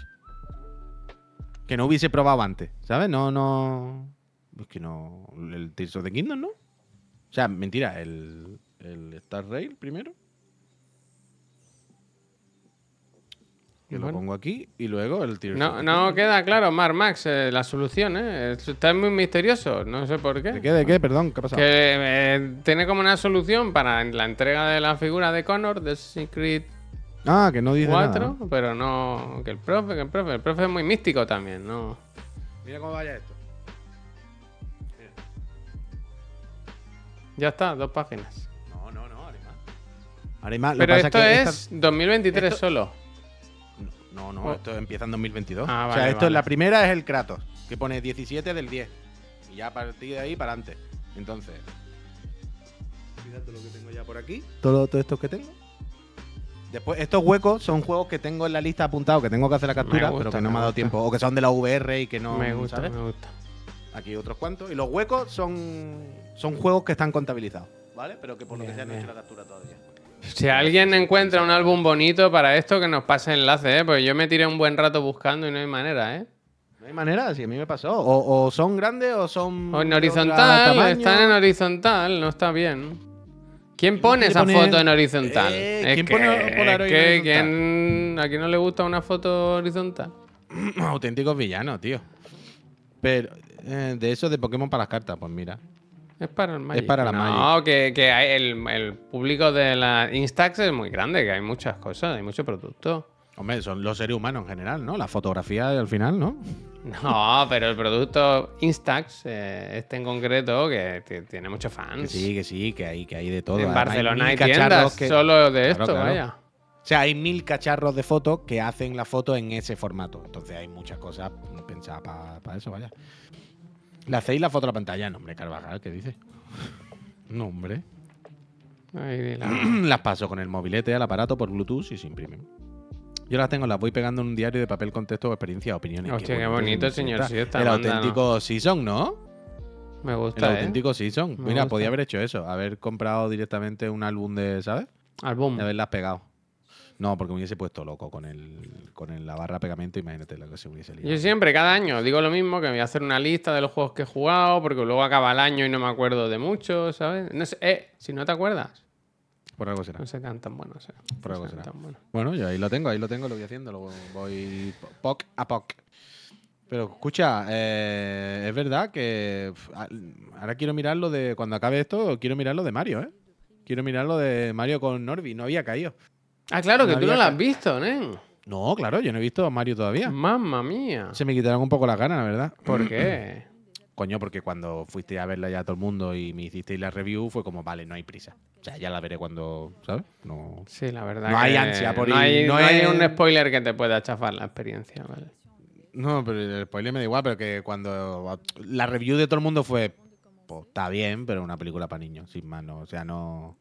Que no hubiese probado antes, ¿sabes? No, no. Es que no. El Tears of the Kingdom, ¿no? O sea, mentira, el, el Star Rail primero. Que lo pongo aquí y luego el Tears of No, the no Kingdom. queda claro, Mar Max, eh, la solución, ¿eh? Está muy misterioso, no sé por qué. ¿De qué? ¿De qué? Perdón, ¿qué ha pasado? Que eh, tiene como una solución para la entrega de la figura de Connor de Secret Ah, que no dice 4, nada. pero no. Que el profe, que el profe. El profe es muy místico también, ¿no? Mira cómo vaya esto. Ya está, dos páginas. No, no, no, haré más. Haré más. Lo Pero pasa esto que es esta- 2023 esto- solo. No, no, Oh. esto empieza en 2022. Ah, o sea, vale, esto vale. la primera es el Kratos, que pone 17 del 10. Y ya a partir de ahí para adelante. Entonces. Fíjate lo que tengo ya por aquí. Todo, todo esto que tengo. Después, estos huecos son juegos que tengo en la lista apuntados, que tengo que hacer la captura, gusta, pero que no me me ha dado gusta. tiempo. O que son de la VR y que no. me gusta, ¿sabes? me gusta. Aquí otros cuantos. Y los huecos son, son juegos que están contabilizados, ¿vale? Pero que por lo que sea no he hecho la captura todavía. Si alguien encuentra un álbum bonito para esto, que nos pase enlace, ¿eh? Pues yo me tiré un buen rato buscando y no hay manera, ¿eh? No hay manera, si a mí me pasó. O, o son grandes o son. O en horizontal, están en horizontal, no está bien. ¿Quién pone esa poner- foto en horizontal? Eh, es ¿quién que, pone Polaroid es en que? ¿quién- ¿a quién no le gusta una foto horizontal? [CLEARS THROAT] Auténticos villanos, tío. Pero eh, de eso de Pokémon para las cartas, pues mira. Es para el Magic. para la No, que, que hay- el, el público de la Instax es muy grande, que hay muchas cosas, hay mucho producto. Hombre, son los seres humanos en general, ¿no? La fotografía al final, ¿no? [LAUGHS] No, pero el producto Instax, eh, este en concreto, que tiene muchos Que fans. sí, que sí, que hay, que hay de todo. en Además, Barcelona hay cacharros tiendas que- solo de Claro, esto, claro. vaya. O sea, hay mil cacharros de fotos que hacen la foto en ese formato. Entonces hay muchas cosas pensadas para eso, vaya. ¿Le hacéis la foto a la pantalla? No, hombre, Carvajal, ¿qué dice? [LAUGHS] No, hombre. La- [CLEARS THROAT] las paso con el mobilete al aparato por Bluetooth y se imprimen. Yo las tengo, las voy pegando en un diario de papel con texto, experiencia, opiniones. Hostia, qué bonito, señor Siesta, El auténtico Season, ¿no? Me El gusta, ¿eh? auténtico Season. Me Mira, gusta. podía haber hecho eso. Haber comprado directamente un álbum de, ¿sabes? Álbum. Y haberlas pegado. No, porque me hubiese puesto loco con el con el- la barra de pegamento. Imagínate lo que se hubiese liado. Yo siempre, cada año, digo lo mismo, que me voy a hacer una lista de los juegos que he jugado, porque luego acaba el año y no me acuerdo de muchos, ¿sabes? No sé, eh, si no te acuerdas, Por algo será. no serán tan buenos, eh. Por No algo será. tan buenos. Bueno, yo ahí lo tengo, ahí lo tengo, lo voy haciendo, lo voy poc a poc. Pero escucha, eh, es verdad que ahora quiero mirar lo de, cuando acabe esto, quiero mirar lo de Mario, ¿eh? Quiero mirar lo de Mario con Norby, no había caído. Ah, claro, que tú no lo has visto, ¿eh? No, claro, yo no he visto a Mario todavía. Mamma mía. Se me quitaron un poco las ganas, la verdad. ¿Por [CLEARS THROAT] qué? Coño, porque cuando fuiste a verla ya todo el mundo y me hicisteis la review, fue como, vale, no hay prisa. O sea, ya la veré cuando, ¿sabes? No. Sí, la verdad. No hay que ansia por no ir, hay, no no hay es- un spoiler que te pueda chafar la experiencia, ¿vale? No, pero el spoiler me da igual, pero que cuando la review de todo el mundo fue, pues está bien, pero una película para niños, sin más, no, o sea, no...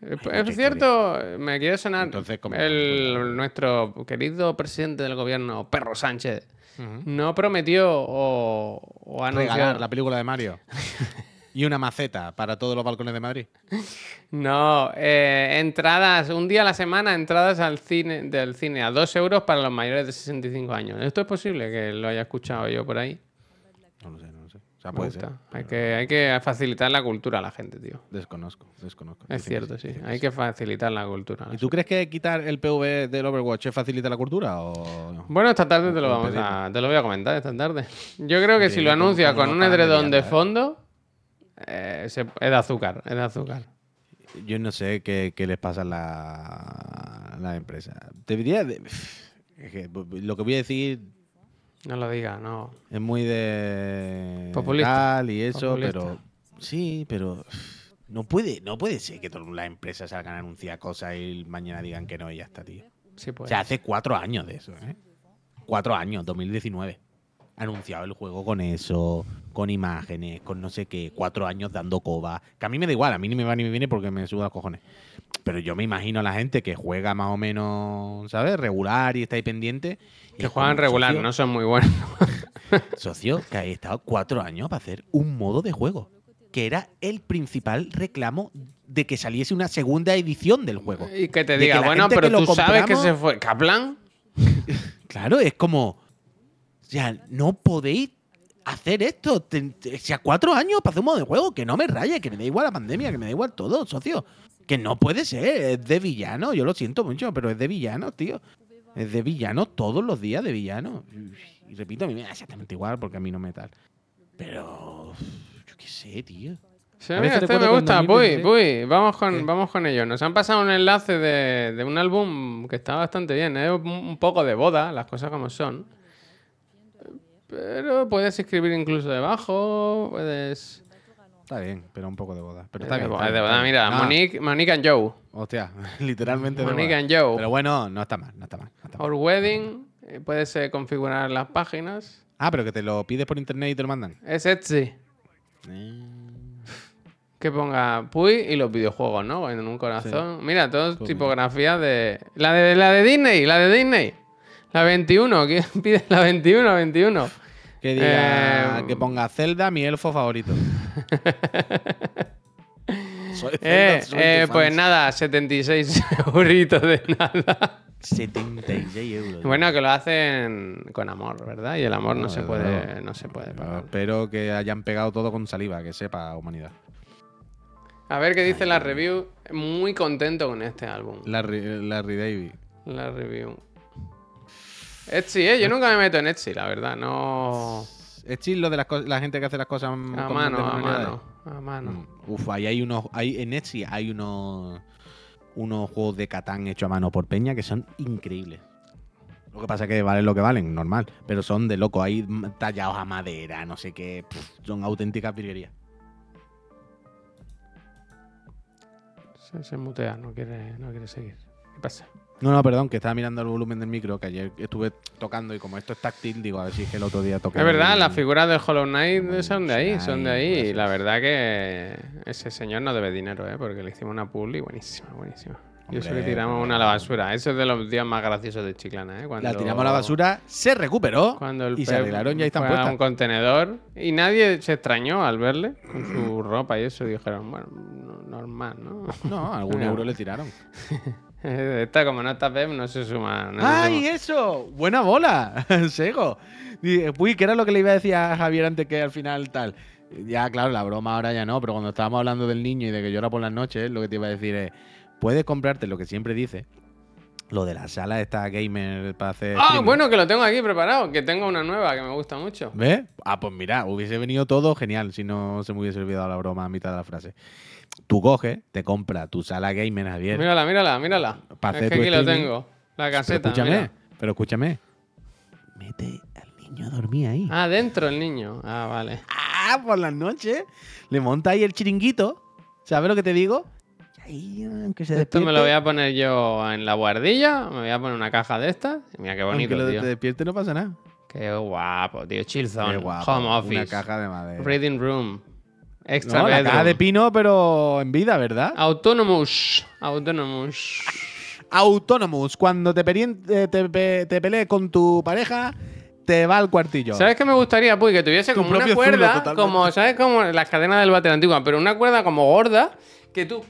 Eh, mucha Es cierto, me quiere sonar Entonces, el, nuestro querido presidente del gobierno, Perro Sánchez, no prometió o, o anunció... Regalar la película de Mario y una maceta para todos los balcones de Madrid. No, eh, entradas, un día a la semana, entradas al cine, del cine a 2 euros para los mayores de 65 años. ¿Esto es posible que lo haya escuchado yo por ahí? No lo sé, no lo sé. O sea, puede ser. Hay que, hay que facilitar la cultura a la gente, tío. Desconozco, desconozco. Es Dicen que cierto, sí. Hay que facilitar la cultura. ¿Y tú crees que quitar el PV del Overwatch facilita la cultura o no? Bueno, esta tarde te lo, vamos a, te lo voy a comentar, esta tarde. Yo creo que Sí, si lo anuncia con un edredón de fondo, eh, se- es de azúcar, es de azúcar. Yo no sé qué, qué les pasa a la, a la empresa. Debería de- lo que voy a decir No lo diga, no. Es muy de Populista. tal y eso, Populista. pero sí, pero no puede, no puede ser que todas las empresas salgan a anunciar cosas y mañana digan que no y ya está, tío. Sí, pues. O sea, hace cuatro años de eso, ¿eh? Cuatro años, 2019. Anunciado el juego con eso, con imágenes, con no sé qué, cuatro años dando coba. Que a mí me da igual, a mí ni me va ni me viene porque me suda los cojones. Pero yo me imagino a la gente que juega más o menos, ¿sabes? Regular y está ahí pendiente. Que juegan regular, socio, no son muy buenos. [LAUGHS] Socio, que ha estado cuatro años para hacer un modo de juego. Que era el principal reclamo de que saliese una segunda edición del juego. y que te diga, que bueno, pero tú sabes que se fue. ¿Kaplan? [LAUGHS] Claro, es como. O sea, no podéis hacer esto. Te- te- o sea, cuatro años para hacer un modo de juego. Que no me raye, que me da igual la pandemia, que me da igual todo, socio. Que no puede ser, es de villano. Yo lo siento mucho, pero es de villano, tío. Es de villano todos los días de villano. Y repito, a mí me da exactamente igual porque a mí no me tal. Pero. Yo qué sé, tío. Sí, A mira, veces este me gusta. 2023 puy, vamos con, ¿Qué? vamos con ello. Nos han pasado un enlace de, de un álbum que está bastante bien. Es un, un poco de boda, las cosas como son. Pero puedes escribir incluso debajo, puedes... Está bien, pero un poco de boda. Pero Es está de bien. boda, está es de boda. Mira. No, Monique, Monique and Joe. Hostia, [LAUGHS] literalmente de Monique boda. and Joe. Pero bueno, no está mal, no está mal. no está mal. Our Wedding. eh, Puedes eh, configurar las páginas. Ah, pero que te lo pides por internet y te lo mandan. Es Etsy. Eh, Que ponga Puy y los videojuegos, ¿no? En un corazón. Mira, todas Pues tipografías de... La de la de Disney, la de Disney. La 21, ¿quién [LAUGHS] pide la 21, 21? Que diga, Eh, que ponga Zelda, mi elfo favorito. Soy Zelda, Eh, soy eh, pues nada, 76 [LAUGHS] euritos de nada. 76 euros. Bueno, que lo hacen con amor, ¿verdad? Y el amor no, No, se puede, no se puede Pero pagar. espero que hayan pegado todo con saliva, que sepa humanidad. A ver qué dice la review. Muy contento con este álbum. Larry, Larry David. La review. Etsy, ¿eh? Yo nunca me meto en Etsy, la verdad. No... Es lo de las la gente que hace las cosas A con mano, a mano, a mano. Mm. Uf, ahí hay unos. Hay, en Etsy hay unos. Unos juegos de Catán hechos a mano por Peña que son increíbles. Lo que pasa es que valen lo que valen, normal. Pero son de loco. Hay mm, tallados a madera, no sé qué. son auténticas virguerías. Se, se mutea, no quiere, no quiere seguir. ¿Qué pasa? No, no, perdón, que estaba mirando el volumen del micro, que ayer estuve tocando y como esto es táctil, digo, a ver si es que el otro día toqué. Es verdad, el- las figuras del Hollow Knight son de ahí, son de ahí. Y la verdad que ese señor no debe dinero, ¿eh? Porque le hicimos una publi buenísima, buenísima. Y eso Hombre, tiramos una a la basura. Eso es de los días más graciosos de Chiclana, ¿eh? Cuando, La tiramos a la basura, se recuperó Cuando el y se arreglaron y ahí están puestas. un contenedor y nadie se extrañó al verle con su ropa y eso. Dijeron, bueno, no- normal, ¿no? No, algún [LAUGHS] euro le tiraron. [LAUGHS] [LAUGHS] Esta, como no está Pep, no se suma. no se ¡Ay, suma. eso! ¡Buena bola! [LAUGHS] Sego. Uy, ¿qué era lo que le iba a decir a Javier antes que al final tal? Ya, claro, la broma ahora ya no, pero cuando estábamos hablando del niño y de que llora por las noches, lo que te iba a decir es, puedes comprarte lo que siempre dice, lo de la sala esta gamer para hacer... Ah, streaming. bueno, que lo tengo aquí preparado, que tengo una nueva que me gusta mucho. ¿Ves? Ah, pues mira, hubiese venido todo genial si no se me hubiese olvidado la broma a mitad de la frase. Tú coges, te compras tu sala gamer, Javier. Mírala, mírala, mírala. Pa' Es hacer que aquí lo tengo. La pero caseta. escúchame, mira. pero escúchame. Mete al niño a dormir ahí. Ah, dentro el niño. Ah, vale. Ah, por las noches. Le monta ahí el chiringuito. ¿Sabes lo que te digo? Ahí, aunque se Esto me lo voy a poner yo en la guardilla. Me voy a poner una caja de estas. Mira qué Aunque bonito, lo tío. te despierte no pasa nada. Qué guapo, tío. Chill Qué zone. guapo. Home office. Una caja de madera. Reading room. Extra No, la caja de pino, pero en vida, ¿verdad? Autonomous. Autonomous. Autonomous. Cuando te, eh, te, pe- te pelees con tu pareja, te va al cuartillo. ¿Sabes qué me gustaría, Puy? Que tuviese Tu como una zulo, cuerda, como, ¿sabes? Como las cadenas del váter antigua, pero una cuerda como gorda, que tú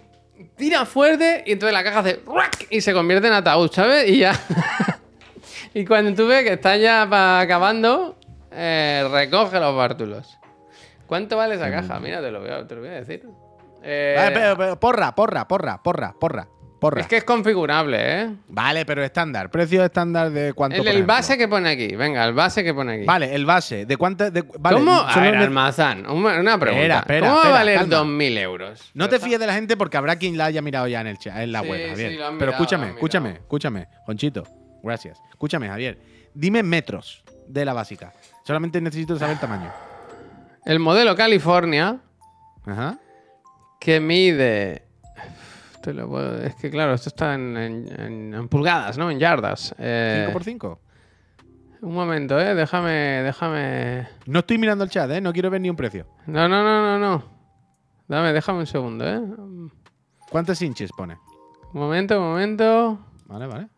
tiras fuerte y entonces la caja hace ¡ruac! y se convierte en ataúd, ¿sabes? Y ya. [LAUGHS] y cuando tú ves que está ya acabando, eh, recoge los bártulos. ¿Cuánto vale esa caja? Mira, te lo voy a, te lo voy a decir. Eh, Vale, pero- pero porra, porra, porra, porra, porra, porra. es que es configurable, ¿eh? Vale, pero estándar. Precio estándar de cuánto. El, el base que pone aquí, venga, el base que pone aquí. Vale, el base. ¿De cuánto? De, vale, ¿Cómo? A ver, Almazán, una pregunta. Espera, espera, ¿Cómo va a valer calma. 2.000 euros? No te fíes de la gente porque habrá quien la haya mirado ya en el chat, en la Sí, web, sí, Javier. lo han Pero mirado, escúchame, lo han escúchame, escúchame, Conchito. Gracias. Escúchame, Javier. Dime metros de la básica. Solamente necesito saber el tamaño. El modelo California, Ajá. que mide. Te lo puedo- Es que claro, esto está en, en- en- en pulgadas, ¿no? En yardas. Eh, 5 por 5 Un momento, ¿eh? Déjame, déjame. No estoy mirando el chat, ¿eh? No quiero ver ni un precio. No, no, no, no, no. Dame, déjame un segundo, ¿eh? Un ¿Cuántos inches pone? momento, un momento. Vale, vale.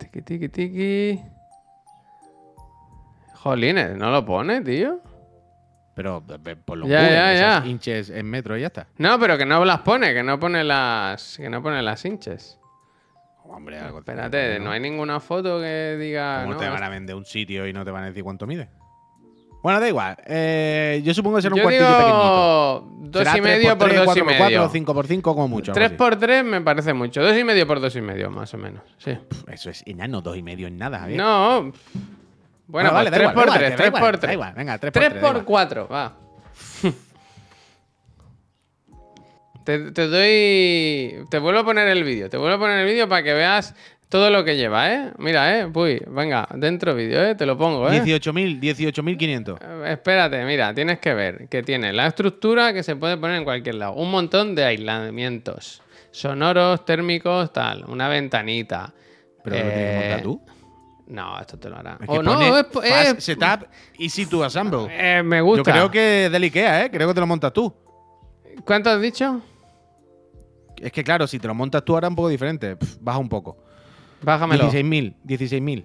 Tiki, tiki, tiki. Jolines, ¿no lo pone, tío? Pero eh, por lo Ya, ya, ya. inches en metros y ya está. No, pero que no las pone, que no pone las. Que no pone las hinches. Hombre, algo Espérate, no hay ninguna foto que diga. ¿Cómo ¿no? te van a vender un sitio y no te van a decir cuánto mide? Bueno, da igual. Eh, yo supongo que será un Yo cuartillo pequeñito. digo dos Será y medio por, dos y medio. cinco por cinco, como mucho. algo Tres así. por tres me parece mucho. Dos y medio por dos y medio, más o menos. Sí. Pff, Eso es enano, dos y medio en nada, Javier. No. Bueno, vale, pues da tres igual, venga, tres por Tres tres, da por igual. cuatro, va. [LAUGHS] te, te doy. Te vuelvo a poner el vídeo. Te vuelvo a poner el vídeo para que veas Todo lo que lleva, ¿eh? Mira, ¿eh? Uy, venga, dentro vídeo, ¿eh? Te lo pongo, ¿eh? 18.000, 18.500. Eh, Espérate, mira, tienes que ver que tiene la estructura que se puede poner en cualquier lado. Un montón de aislamientos. Sonoros, térmicos, tal. Una ventanita. Pero lo tienes que montar Eh, tú. No, esto te lo hará. Es que O no, es, fast es- setup easy to assemble. eh, me Yo gusta. creo que es del Ikea, ¿eh? Creo que te lo montas tú. ¿Cuánto has dicho? Es que claro, si te lo montas tú ahora es un poco diferente. Baja un poco. Bájamelo. 16.000, 16.000.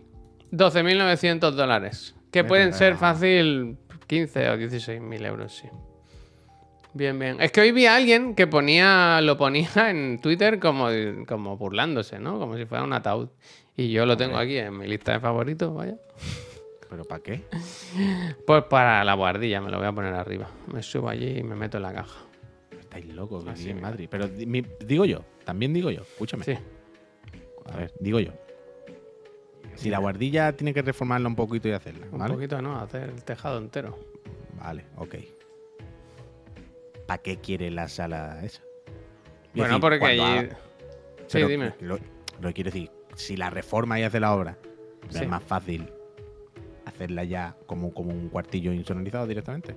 12.900 dólares. Que Vete, pueden ser venga. fácil 15 o 16.000 euros, sí. Bien, bien. Es que hoy vi a alguien que ponía, lo ponía en Twitter como, como burlándose, ¿no? Como si fuera un ataúd. Y yo lo tengo aquí en mi lista de favoritos, vaya. ¿Pero para qué? Pues para la guardilla me lo voy a poner arriba. Me subo allí y me meto en la caja. Estáis locos, que sí, en. Madrid. Pero di- mi- digo yo, también digo yo, escúchame. Sí. A ver, digo yo. Si la guardilla tiene que reformarla un poquito y hacerla, Un ¿vale? poquito, ¿no? Hacer el tejado entero. Vale, ok. ¿Para qué quiere la sala esa? Es Bueno, porque cuando allí... haga- Sí, pero dime. Lo, lo que quiero decir, si la reforma y hace la obra, ¿no Sí. es más fácil hacerla ya como, como un cuartillo insonorizado directamente.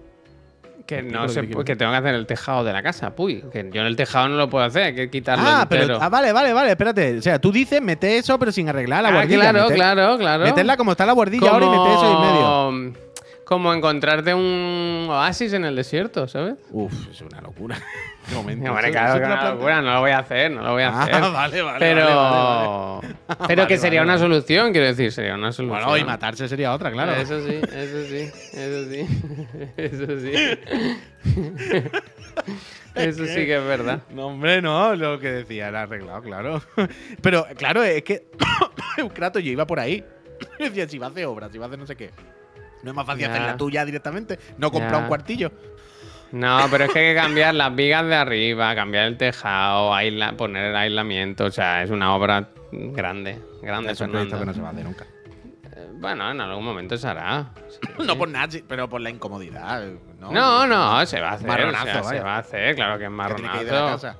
Que no que sé, que tengo que hacer el tejado de la casa. Puy, que yo en el tejado no lo puedo hacer, hay que quitarlo Ah, entero. pero ah, vale, vale, vale, espérate. O sea, tú dices mete eso, pero sin arreglar la Ah, guardilla. claro, meter- claro, claro. Meterla como está la guardilla ahora y meter eso en medio. Como encontrarte un oasis en el desierto, ¿sabes? Uf, es una locura. [LAUGHS] De momento. Claro, una no lo voy a hacer, no lo voy a Ah, hacer. [LAUGHS] vale, vale, Pero, vale, pero que sería vale, una vale. solución, quiero decir, sería una solución. Bueno, y matarse sería otra, claro. Eso sí, eso sí, eso sí, [LAUGHS] eso sí. Eso sí que es verdad. No, hombre, no, lo que decía era arreglado, claro. Pero, claro, es que [COUGHS] Eucrato yo iba por ahí. [COUGHS] Decía, si va a hacer obras, si va a hacer no sé qué. No es más fácil Ya. hacerla tuya directamente, no comprar un cuartillo. No, pero es que hay que cambiar las vigas de arriba, cambiar el tejado, aisla- poner el aislamiento. O sea, es una obra grande, grande, Es un proyecto que no se va a hacer nunca. Eh, Bueno, en algún momento se hará. Sí. [LAUGHS] No por nada, pero por la incomodidad. No, No, no, se va a hacer. Marronazo, o sea, se va a hacer, claro que es que que la marronazo. casa.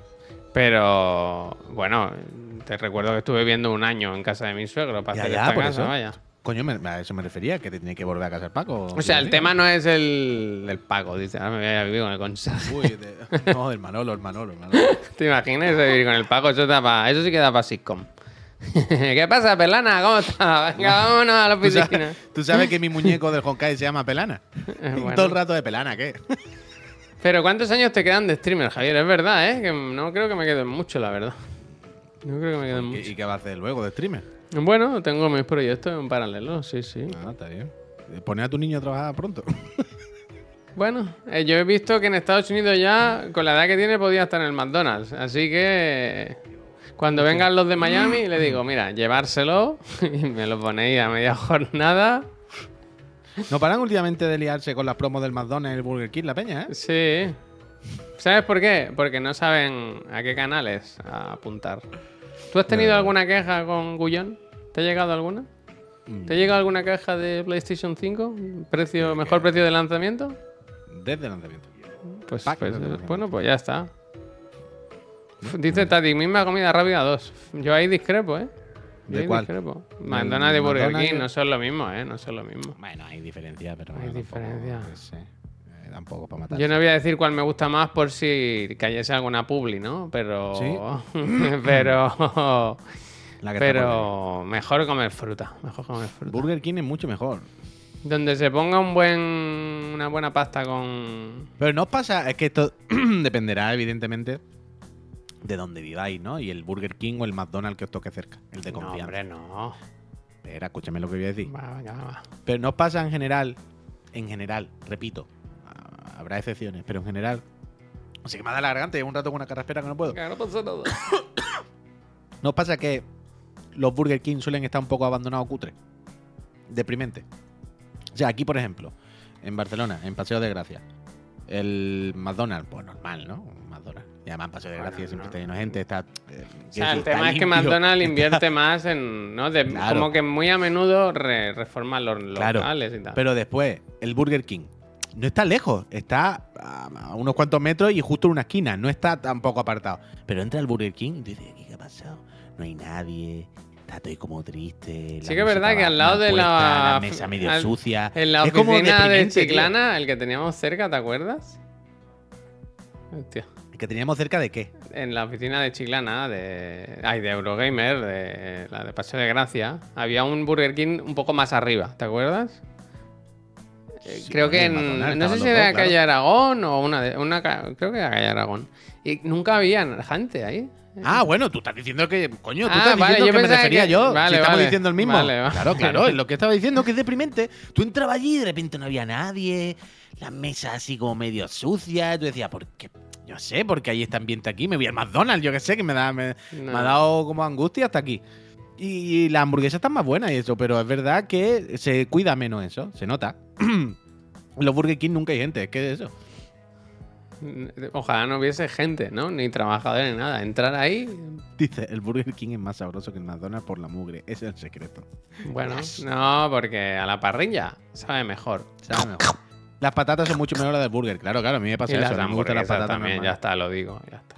Pero bueno, te recuerdo que estuve viviendo un año en casa de mi suegro para Ya, hacer ya, esta casa, vaya. Coño, me- a eso me refería, que te tiene que volver a casa el Paco. O sea, el tema no es el, el pago, dice, ahora me voy a vivir con el conserje. Uy, [LAUGHS] no, el Manolo, el Manolo, el Manolo. ¿Te imaginas vivir con el pago? Eso, pa- eso sí que da para sitcom. [LAUGHS] ¿Qué pasa, Pelana? ¿Cómo estás? Venga, [LAUGHS] vámonos a la ¿Tú oficina. sabes, tú sabes que mi muñeco del Honkai se llama Pelana. Bueno. Todo el rato de Pelana, ¿qué? Pero ¿cuántos años te quedan de streamer, Javier? Es verdad, ¿eh? Que no creo que me queden mucho, la verdad. No creo que me queden ¿Y, mucho. y qué va a hacer luego de streamer? Bueno, tengo mis proyectos en paralelo, sí, sí. Ah, está bien. Poner a tu niño a trabajar pronto. [LAUGHS] Bueno, eh, yo he visto que en Estados Unidos ya, con la edad que tiene, podía estar en el McDonald's. Así que cuando vengan los de Miami, le digo, [LAUGHS] mira, llevárselo [LAUGHS] y me lo ponéis a media jornada. No paran últimamente de liarse con las promos del McDonald's y el Burger King, la peña, ¿eh? Sí. ¿Sabes por qué? Porque no saben a qué canales apuntar. ¿Tú has tenido alguna queja con Gullón? ¿Te ha llegado alguna? ¿Te ha llegado alguna queja de PlayStation 5? ¿Precio, ¿Mejor precio de lanzamiento? Desde lanzamiento. Pues, pues, eh, lanzamiento. bueno, pues ya está. Dice Tati, misma comida rápida 2. Yo ahí discrepo, ¿eh? Yo ¿De ahí cuál? discrepo. McDonald's y Burger King no son lo mismo, ¿eh? No son lo mismo. Bueno, hay diferencia, pero. Hay tampoco, diferencia. sé, eh, tampoco para matar. Yo no voy a decir cuál me gusta más por si cayese alguna publi, ¿no? Pero. [LAUGHS] pero. [LAUGHS] La que pero mejor comer fruta. Mejor comer fruta. Burger King es mucho mejor. Donde se ponga un buen. una buena pasta con. Pero no os pasa, es que esto [CLEARS THROAT] dependerá, evidentemente, de dónde viváis, ¿no? Y el Burger King o el McDonald's que os toque cerca, el de No, confianza. hombre, no. Espera, escúchame lo que voy a decir. Va, venga, va. Pero no os pasa en general, en general, repito, habrá excepciones, pero en general. O sea que me da la garganta, llevo un rato con una carraspera que no puedo. Venga, no pasa nada. ¿No os pasa que los Burger King suelen estar un poco abandonados cutre? Deprimente. O sea, aquí, por ejemplo, en Barcelona, en Paseo de Gracia, el McDonald's, pues normal, ¿no? McDonald's. Y además, Paseo de Bueno, Gracia siempre no. está lleno de gente, está. eh, O sea, el tema es que. McDonald's invierte más en. ¿no? De- Claro. Como que muy a menudo re- reforman los Claro, locales y tal. Pero después, el Burger King. No está lejos, está a a unos cuantos metros y justo en una esquina, no está tampoco apartado. Pero entra el Burger King y tú dices, ¿qué ha pasado? No hay nadie, está todo como triste. Sí que es verdad que al lado de puesta, la... la mesa medio al- sucia. En la Es oficina de tío. Chiclana, el que teníamos cerca, ¿te acuerdas? Hostia. Que teníamos cerca de qué? En la oficina de Chiclana, de. Ay, de Eurogamer, de la de Paseo de Gracia, había un Burger King un poco más arriba, ¿te acuerdas? Eh, Sí, creo que en. No sé si era dos, calle claro. Aragón o una de. Una, creo que era calle Aragón. Y nunca había gente ahí. Ah, bueno, tú estás diciendo que. Coño, tú Ah, estás vale, diciendo yo que me refería que- yo. vale, si estamos vale. diciendo el mismo. Claro, claro, [LAUGHS] es lo que estaba diciendo, que es deprimente. Tú entrabas allí y de repente no había nadie, las mesas así como medio sucias. Tú decías, ¿por qué? Yo sé, porque hay este ambiente aquí. Me voy al McDonald's, yo que sé, que me, da, me, No. me ha dado como angustia hasta aquí. Y, las hamburguesas están más buenas y eso, pero es verdad que se cuida menos eso, se nota. [CLEARS THROAT] Los Burger King nunca hay gente, es que eso. Ojalá no hubiese gente, ¿no? Ni trabajadores ni nada. Entrar ahí, Dice, el Burger King es más sabroso que el McDonald's por la mugre. Ese es el secreto. bueno, no, porque a la parrilla sabe mejor. Sabe mejor. Las patatas son mucho mejor las del burger. Claro, claro, a mí me pasa Y eso. las a mí me gustan las hamburguesas patatas también, ya está, lo digo, ya está.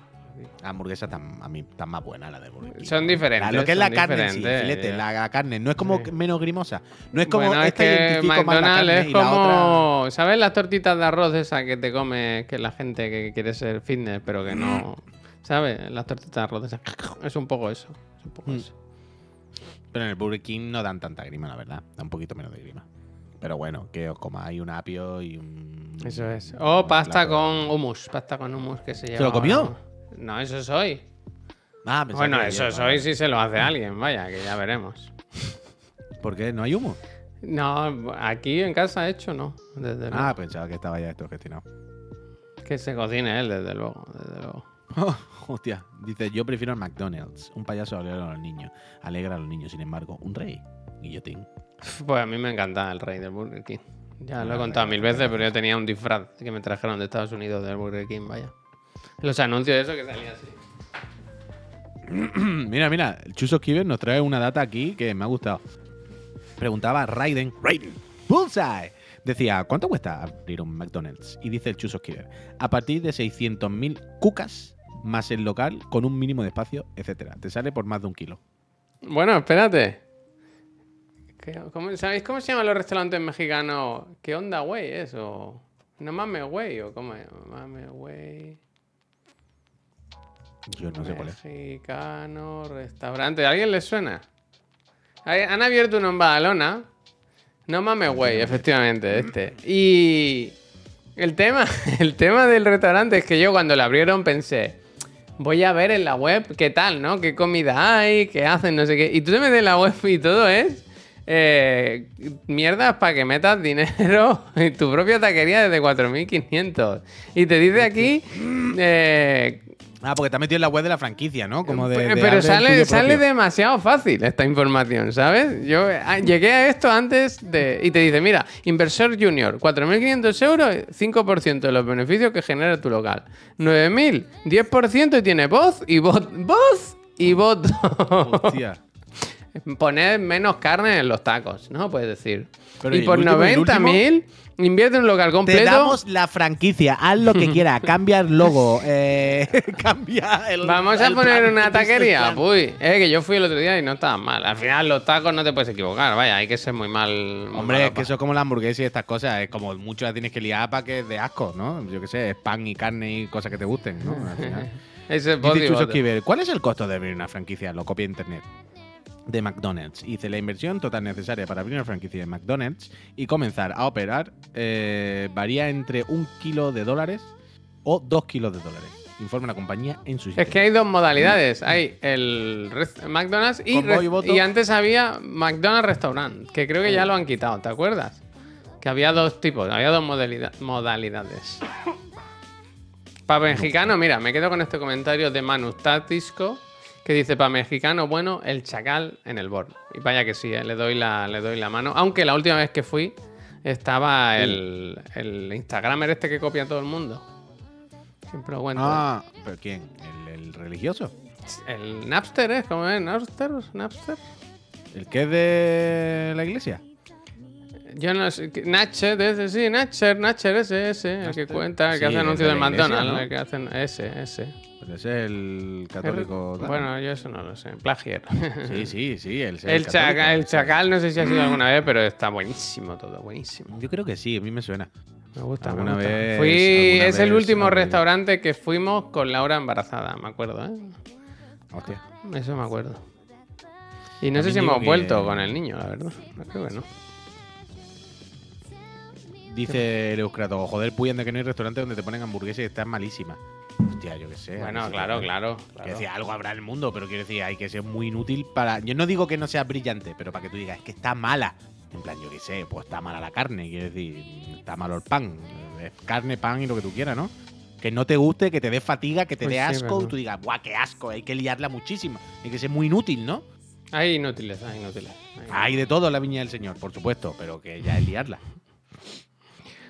Las hamburguesas están, a mí están más buenas las del burger King. Son diferentes, La- lo que es la carne sí, el filete, la, la carne. No es como Sí. menos grimosa. No es como bueno, es esta que identifico más la McDonald's carne es y la otra... como. ¿Sabes las tortitas de arroz esas que te come que la gente que quiere ser fitness, pero que no. [CLEARS THROAT] ¿Sabes? Las tortitas de arroz esas. Es un poco eso. Es un poco Mm. eso. Pero en el Burger King no dan tanta grima, la verdad. Da un poquito menos de grima. Pero bueno, que os comáis un apio y un... Eso es. O pasta con hummus. Pasta con hummus que se lleva. lo comió? No, eso es hoy. Ah, Bueno, que eso es hoy si se lo hace alguien, vaya, que ya veremos. ¿Por qué? ¿No hay humo? No, aquí en casa hecho no. Desde luego. Ah, pensaba que estaba ya esto gestionado. Que se cocine él, desde luego. Desde luego. [LAUGHS] Hostia, dice, yo prefiero el McDonald's. Un payaso alegra a los niños. Alegra a los niños, sin embargo, un rey. Guillotín. Pues a mí me encanta el rey del Burger King. Ya lo he Ah, contado mil veces, pero yo tenía un disfraz que me trajeron de Estados Unidos del Burger King, vaya. Los anuncios de eso que salía así. [CLEARS THROAT] mira, mira, el Chuso Kiver nos trae una data aquí que me ha gustado. Preguntaba Raiden. Raiden. Bullseye. Decía, ¿cuánto cuesta abrir un McDonald's? Y dice el Chuso Kiver, a partir de 600.000 cucas más el local con un mínimo de espacio, etcétera. Te sale por más de un kilo. Bueno, espérate. ¿Qué- cómo- ¿Sabéis cómo se llaman los restaurantes mexicanos? ¿Qué onda, güey? Eso. ¿No mames, güey? ¿O cómo es? Mames, güey. Yo no sé cuál es. Mexicano, restaurante. ¿A alguien le suena? Han abierto uno en Badalona. No mames, güey, efectivamente, este. Y el tema, [LAUGHS] el tema del restaurante es que yo cuando lo abrieron pensé, voy a ver en la web qué tal, ¿no? ¿Qué comida hay? ¿Qué hacen? No sé qué. Y tú te metes en la web y todo es eh, mierdas para que metas dinero [LAUGHS] en tu propia taquería desde 4.500. Y te dice aquí... [LAUGHS] eh, Ah, porque está metido en la web de la franquicia, ¿no? Como de, pero sale, sale demasiado fácil esta información, ¿sabes? Yo ah, llegué a esto antes de... Y te dice, mira, inversor junior, 4.500 euros, 5% de los beneficios que genera tu local. 9.000, 10% y tiene voz y voz, voz y voto. Hostia. [LAUGHS] Poner menos carne en los tacos, ¿no? Puedes decir. Pero y ¿y por el último, y el 90.000, invierte en un local Te completo. damos la franquicia, haz lo que quieras, [LAUGHS] cambia el logo, eh, [LAUGHS] cambia el. Vamos a el poner una taquería. Uy, es que yo fui el otro día y no estaba mal. Al final, los tacos no te puedes equivocar. Vaya, hay que ser muy mal. muy Hombre, malo es que eso es como la hamburguesa y estas cosas, es como mucho la tienes que liar para que es de asco, ¿no? Yo qué sé, es pan y carne y cosas que te gusten, ¿no? Al final. Ese. Esquivel, ¿cuál es el costo de abrir una franquicia? Lo copia internet. De McDonald's. Y Dice la inversión total necesaria para abrir una franquicia de McDonald's y comenzar a operar eh, varía entre un kilo de dólares o dos kilos de dólares. Informa la compañía en su sitio. Es que hay dos modalidades. Hay el McDonald's y, y y antes había McDonald's Restaurant, que creo que ya lo han quitado, ¿te acuerdas? Que había dos tipos, había dos modalida- modalidades. Para mexicano, mira, me quedo con este comentario de Manu Tatisco, que dice, para mexicano, bueno, el chacal en el bord. Y vaya que sí, eh, le, doy la, le doy la mano. Aunque la última vez que fui estaba el, el Instagramer este que copia a todo el mundo. Siempre lo cuento. Ah, ¿pero quién? ¿El, el religioso? El Napster, ¿eh? ¿Cómo es? ¿Napster? ¿Napster? ¿El que es de la iglesia? Yo no sé. Natcher, ese, sí, Natcher, Natcher, ese, ese. El que cuenta, el que hace anuncios de del McDonald's. ¿no? El que hacen. Ese, ese. Pues ese es el católico. Bueno, yo eso no lo sé. Plagiero. Sí, sí, sí. [LAUGHS] El, El, chacal, el ese. chacal no sé si ha sido alguna vez, pero está buenísimo todo, buenísimo. Yo creo que sí, a mí me suena. Me gusta, me gusta. vez- Fui, es el último restaurante que fuimos con Laura embarazada, me acuerdo, ¿eh? Hostia. Eso me acuerdo. Y no sé si hemos que- vuelto con el niño, la verdad. Creo que no. Dice el Euskrato, joder, puyen de que no hay restaurante donde te ponen hamburguesas y están malísimas. Hostia, yo qué sé. Bueno, claro, claro. Que claro. decir, algo habrá en el mundo, pero quiero decir, hay que ser muy inútil para. Yo no digo que no sea brillante, pero para que tú digas, es que está mala. En plan, yo qué sé, pues está mala la carne, quiero decir, está malo el pan. Es carne, pan y lo que tú quieras, ¿no? Que no te guste, que te dé fatiga, que te Pues dé sí, asco y tú digas, ¡buah, qué asco! Hay que liarla muchísimo. Hay que ser muy inútil, ¿no? Hay inútiles, hay inútiles. hay Hay de todo en la viña del Señor, por supuesto, pero que ya es liarla.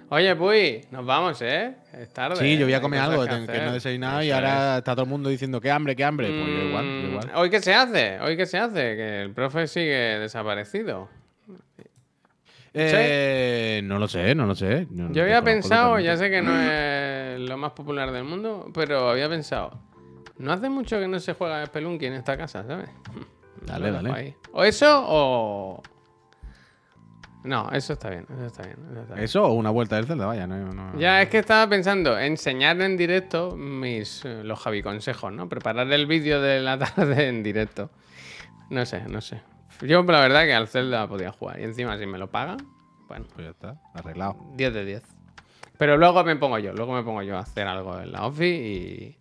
Oye, Puy, nos vamos, ¿eh? Es tarde. Sí, yo voy a hay comer algo, que que, no he desayunado y ahora está todo el mundo diciendo, qué hambre, qué hambre. Pues yo igual, yo Mm, igual. ¿Hoy qué se hace? ¿Hoy qué se hace? Que el profe sigue desaparecido. Eh, no lo sé, no lo sé. No- Yo había pensado, ya sé que no es lo más popular del mundo, pero había pensado, no hace mucho que no se juega Spelunky en esta casa, ¿sabes? Dale, dale. ahí. O eso o... No, eso está bien, eso está bien. eso está bien. Eso o una vuelta del Zelda, vaya. No, no- Ya es que estaba pensando enseñar en directo mis eh, los Javi consejos, ¿no? Preparar el vídeo de la [LAUGHS] tarde en directo. No sé, no sé. Yo la verdad que al Zelda podía jugar y encima si me lo pagan, bueno, Pues ya está, arreglado. 10 de 10. Pero luego me pongo yo, luego me pongo yo a hacer algo en la office y,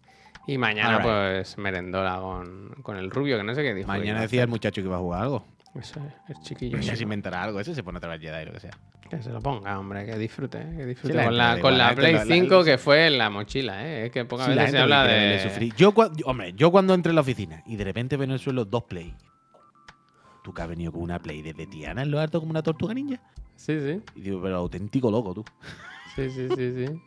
y mañana pues merendola con, con el rubio, que no sé qué dijo. Mañana decía el muchacho que iba a jugar algo. Eso es, el chiquillo. Ya se inventará algo. Ese se pone otra vez Jedi, lo que sea. Que se lo ponga, hombre, que disfrute, eh, que disfrute la con la, con la Play lo- la- 5 que fue en la mochila, ¿eh? Es que pocas Sí, veces se habla de... sufrir. Yo- hombre, yo cuando entré en la oficina y de repente veo en el suelo dos Play. Tú que has venido con una Play desde Tiana en lo alto como una tortuga ninja. Sí, sí, Y digo, pero auténtico loco tú. sí, sí, sí, sí.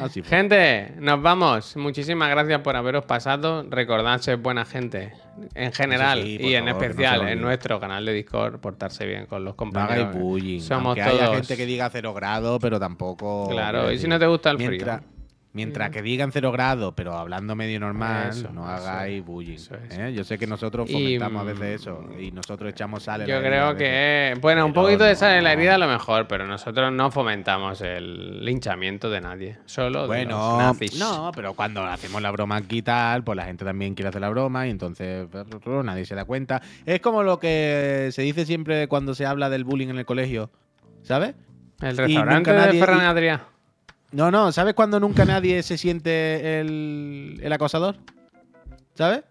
Así. Gente, nos vamos. Muchísimas gracias por haberos pasado. Recordad ser buena gente en general sí, y en favor, no especial en nuestro canal de Discord, portarse bien con los No compañeros. bullying. Somos Aunque todos... haya gente que diga cero grados, pero tampoco. Claro, y si no te gusta el mientras, frío. Mientras que digan cero grados, pero hablando medio normal, Eso, no hagáis bullying. eso. ¿eh? Yo sé que nosotros Y, fomentamos a veces mm, eso y nosotros echamos sal en Yo la herida a creo que, bueno, un poquito de sal en la herida a lo mejor, pero nosotros no fomentamos el linchamiento de nadie, solo de los Bueno, nazis. no, pero cuando hacemos la broma aquí y tal, pues la gente también quiere hacer la broma y entonces nadie se da cuenta. Es como lo que se dice siempre cuando se habla del bullying en el colegio, ¿sabes? El restaurante de Ferran y- Adrià. No, no, ¿sabes cuando nunca nadie se siente el, el acosador? ¿Sabes?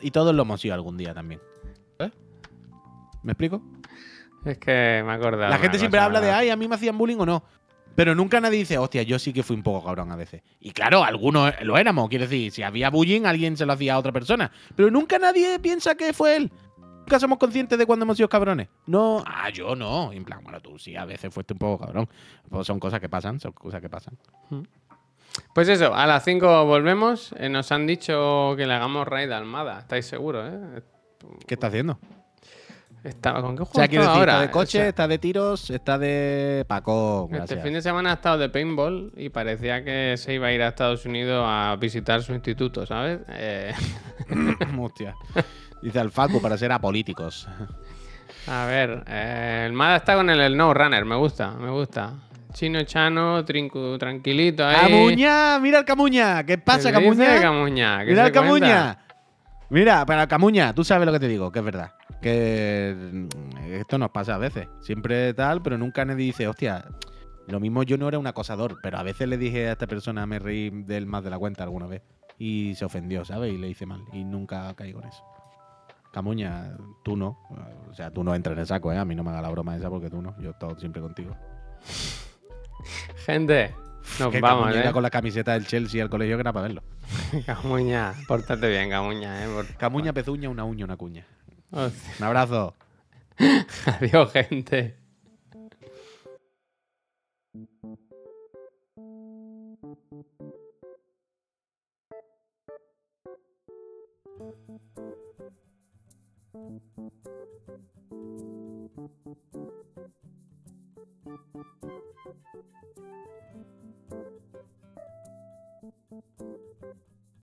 Y todos lo hemos sido algún día también. ¿Eh? ¿Me explico? Es que me he acordado. La gente siempre habla de, ay, a mí me hacían bullying o no. Pero nunca nadie dice, hostia, yo sí que fui un poco cabrón a veces. Y claro, algunos lo éramos, quiero decir, si había bullying, alguien se lo hacía a otra persona. Pero nunca nadie piensa que fue él. Nunca somos conscientes de cuando hemos sido cabrones. No, ah, yo no. En plan, bueno, tú sí, a veces fuiste un poco cabrón. Pues son cosas que pasan, son cosas que pasan. Pues eso, a las 5 volvemos. Eh, nos han dicho que le hagamos raid a Almada. ¿Estáis seguros, eh? ¿Qué está haciendo? Estaba, ¿Con qué O juego sea, quiero estaba decir, ahora? está de coche, O sea, está de tiros, está de Paco. este fin de semana ha estado de paintball y parecía que se iba a ir a Estados Unidos a visitar su instituto, ¿sabes? Eh, [LAUGHS] Hostia. Dice al Facu para ser apolíticos. a ver, eh, el Mada está con el, el No Runner, me gusta, me gusta. Chino Chano, trincu- tranquilito ahí. ¡Camuña! ¡Mira el Camuña! ¿Qué pasa, ¿Qué Camuña? Camuña? ¿Qué ¡Mira el Camuña! cuenta? Mira, para Camuña, tú sabes lo que te digo, que es verdad. Que mm, esto nos pasa a veces. Siempre tal, pero nunca nadie dice, hostia, lo mismo yo no era un acosador, pero a veces le dije a esta persona, me reí de él más de la cuenta alguna vez. Y se ofendió, ¿sabes? Y le hice mal. Y nunca caí con eso. Camuña, tú no. O sea, tú no entras en el saco, ¿eh? A mí no me haga la broma esa porque tú no. Yo estado siempre contigo. Gente, nos que vamos, Camuña ¿eh? iba con la camiseta del Chelsea al colegio que era para verlo. [LAUGHS] Camuña, pórtate bien, Camuña, ¿eh? Por- Camuña, pezuña, una uña, una cuña. Hostia. Un abrazo. [LAUGHS] Adiós, gente.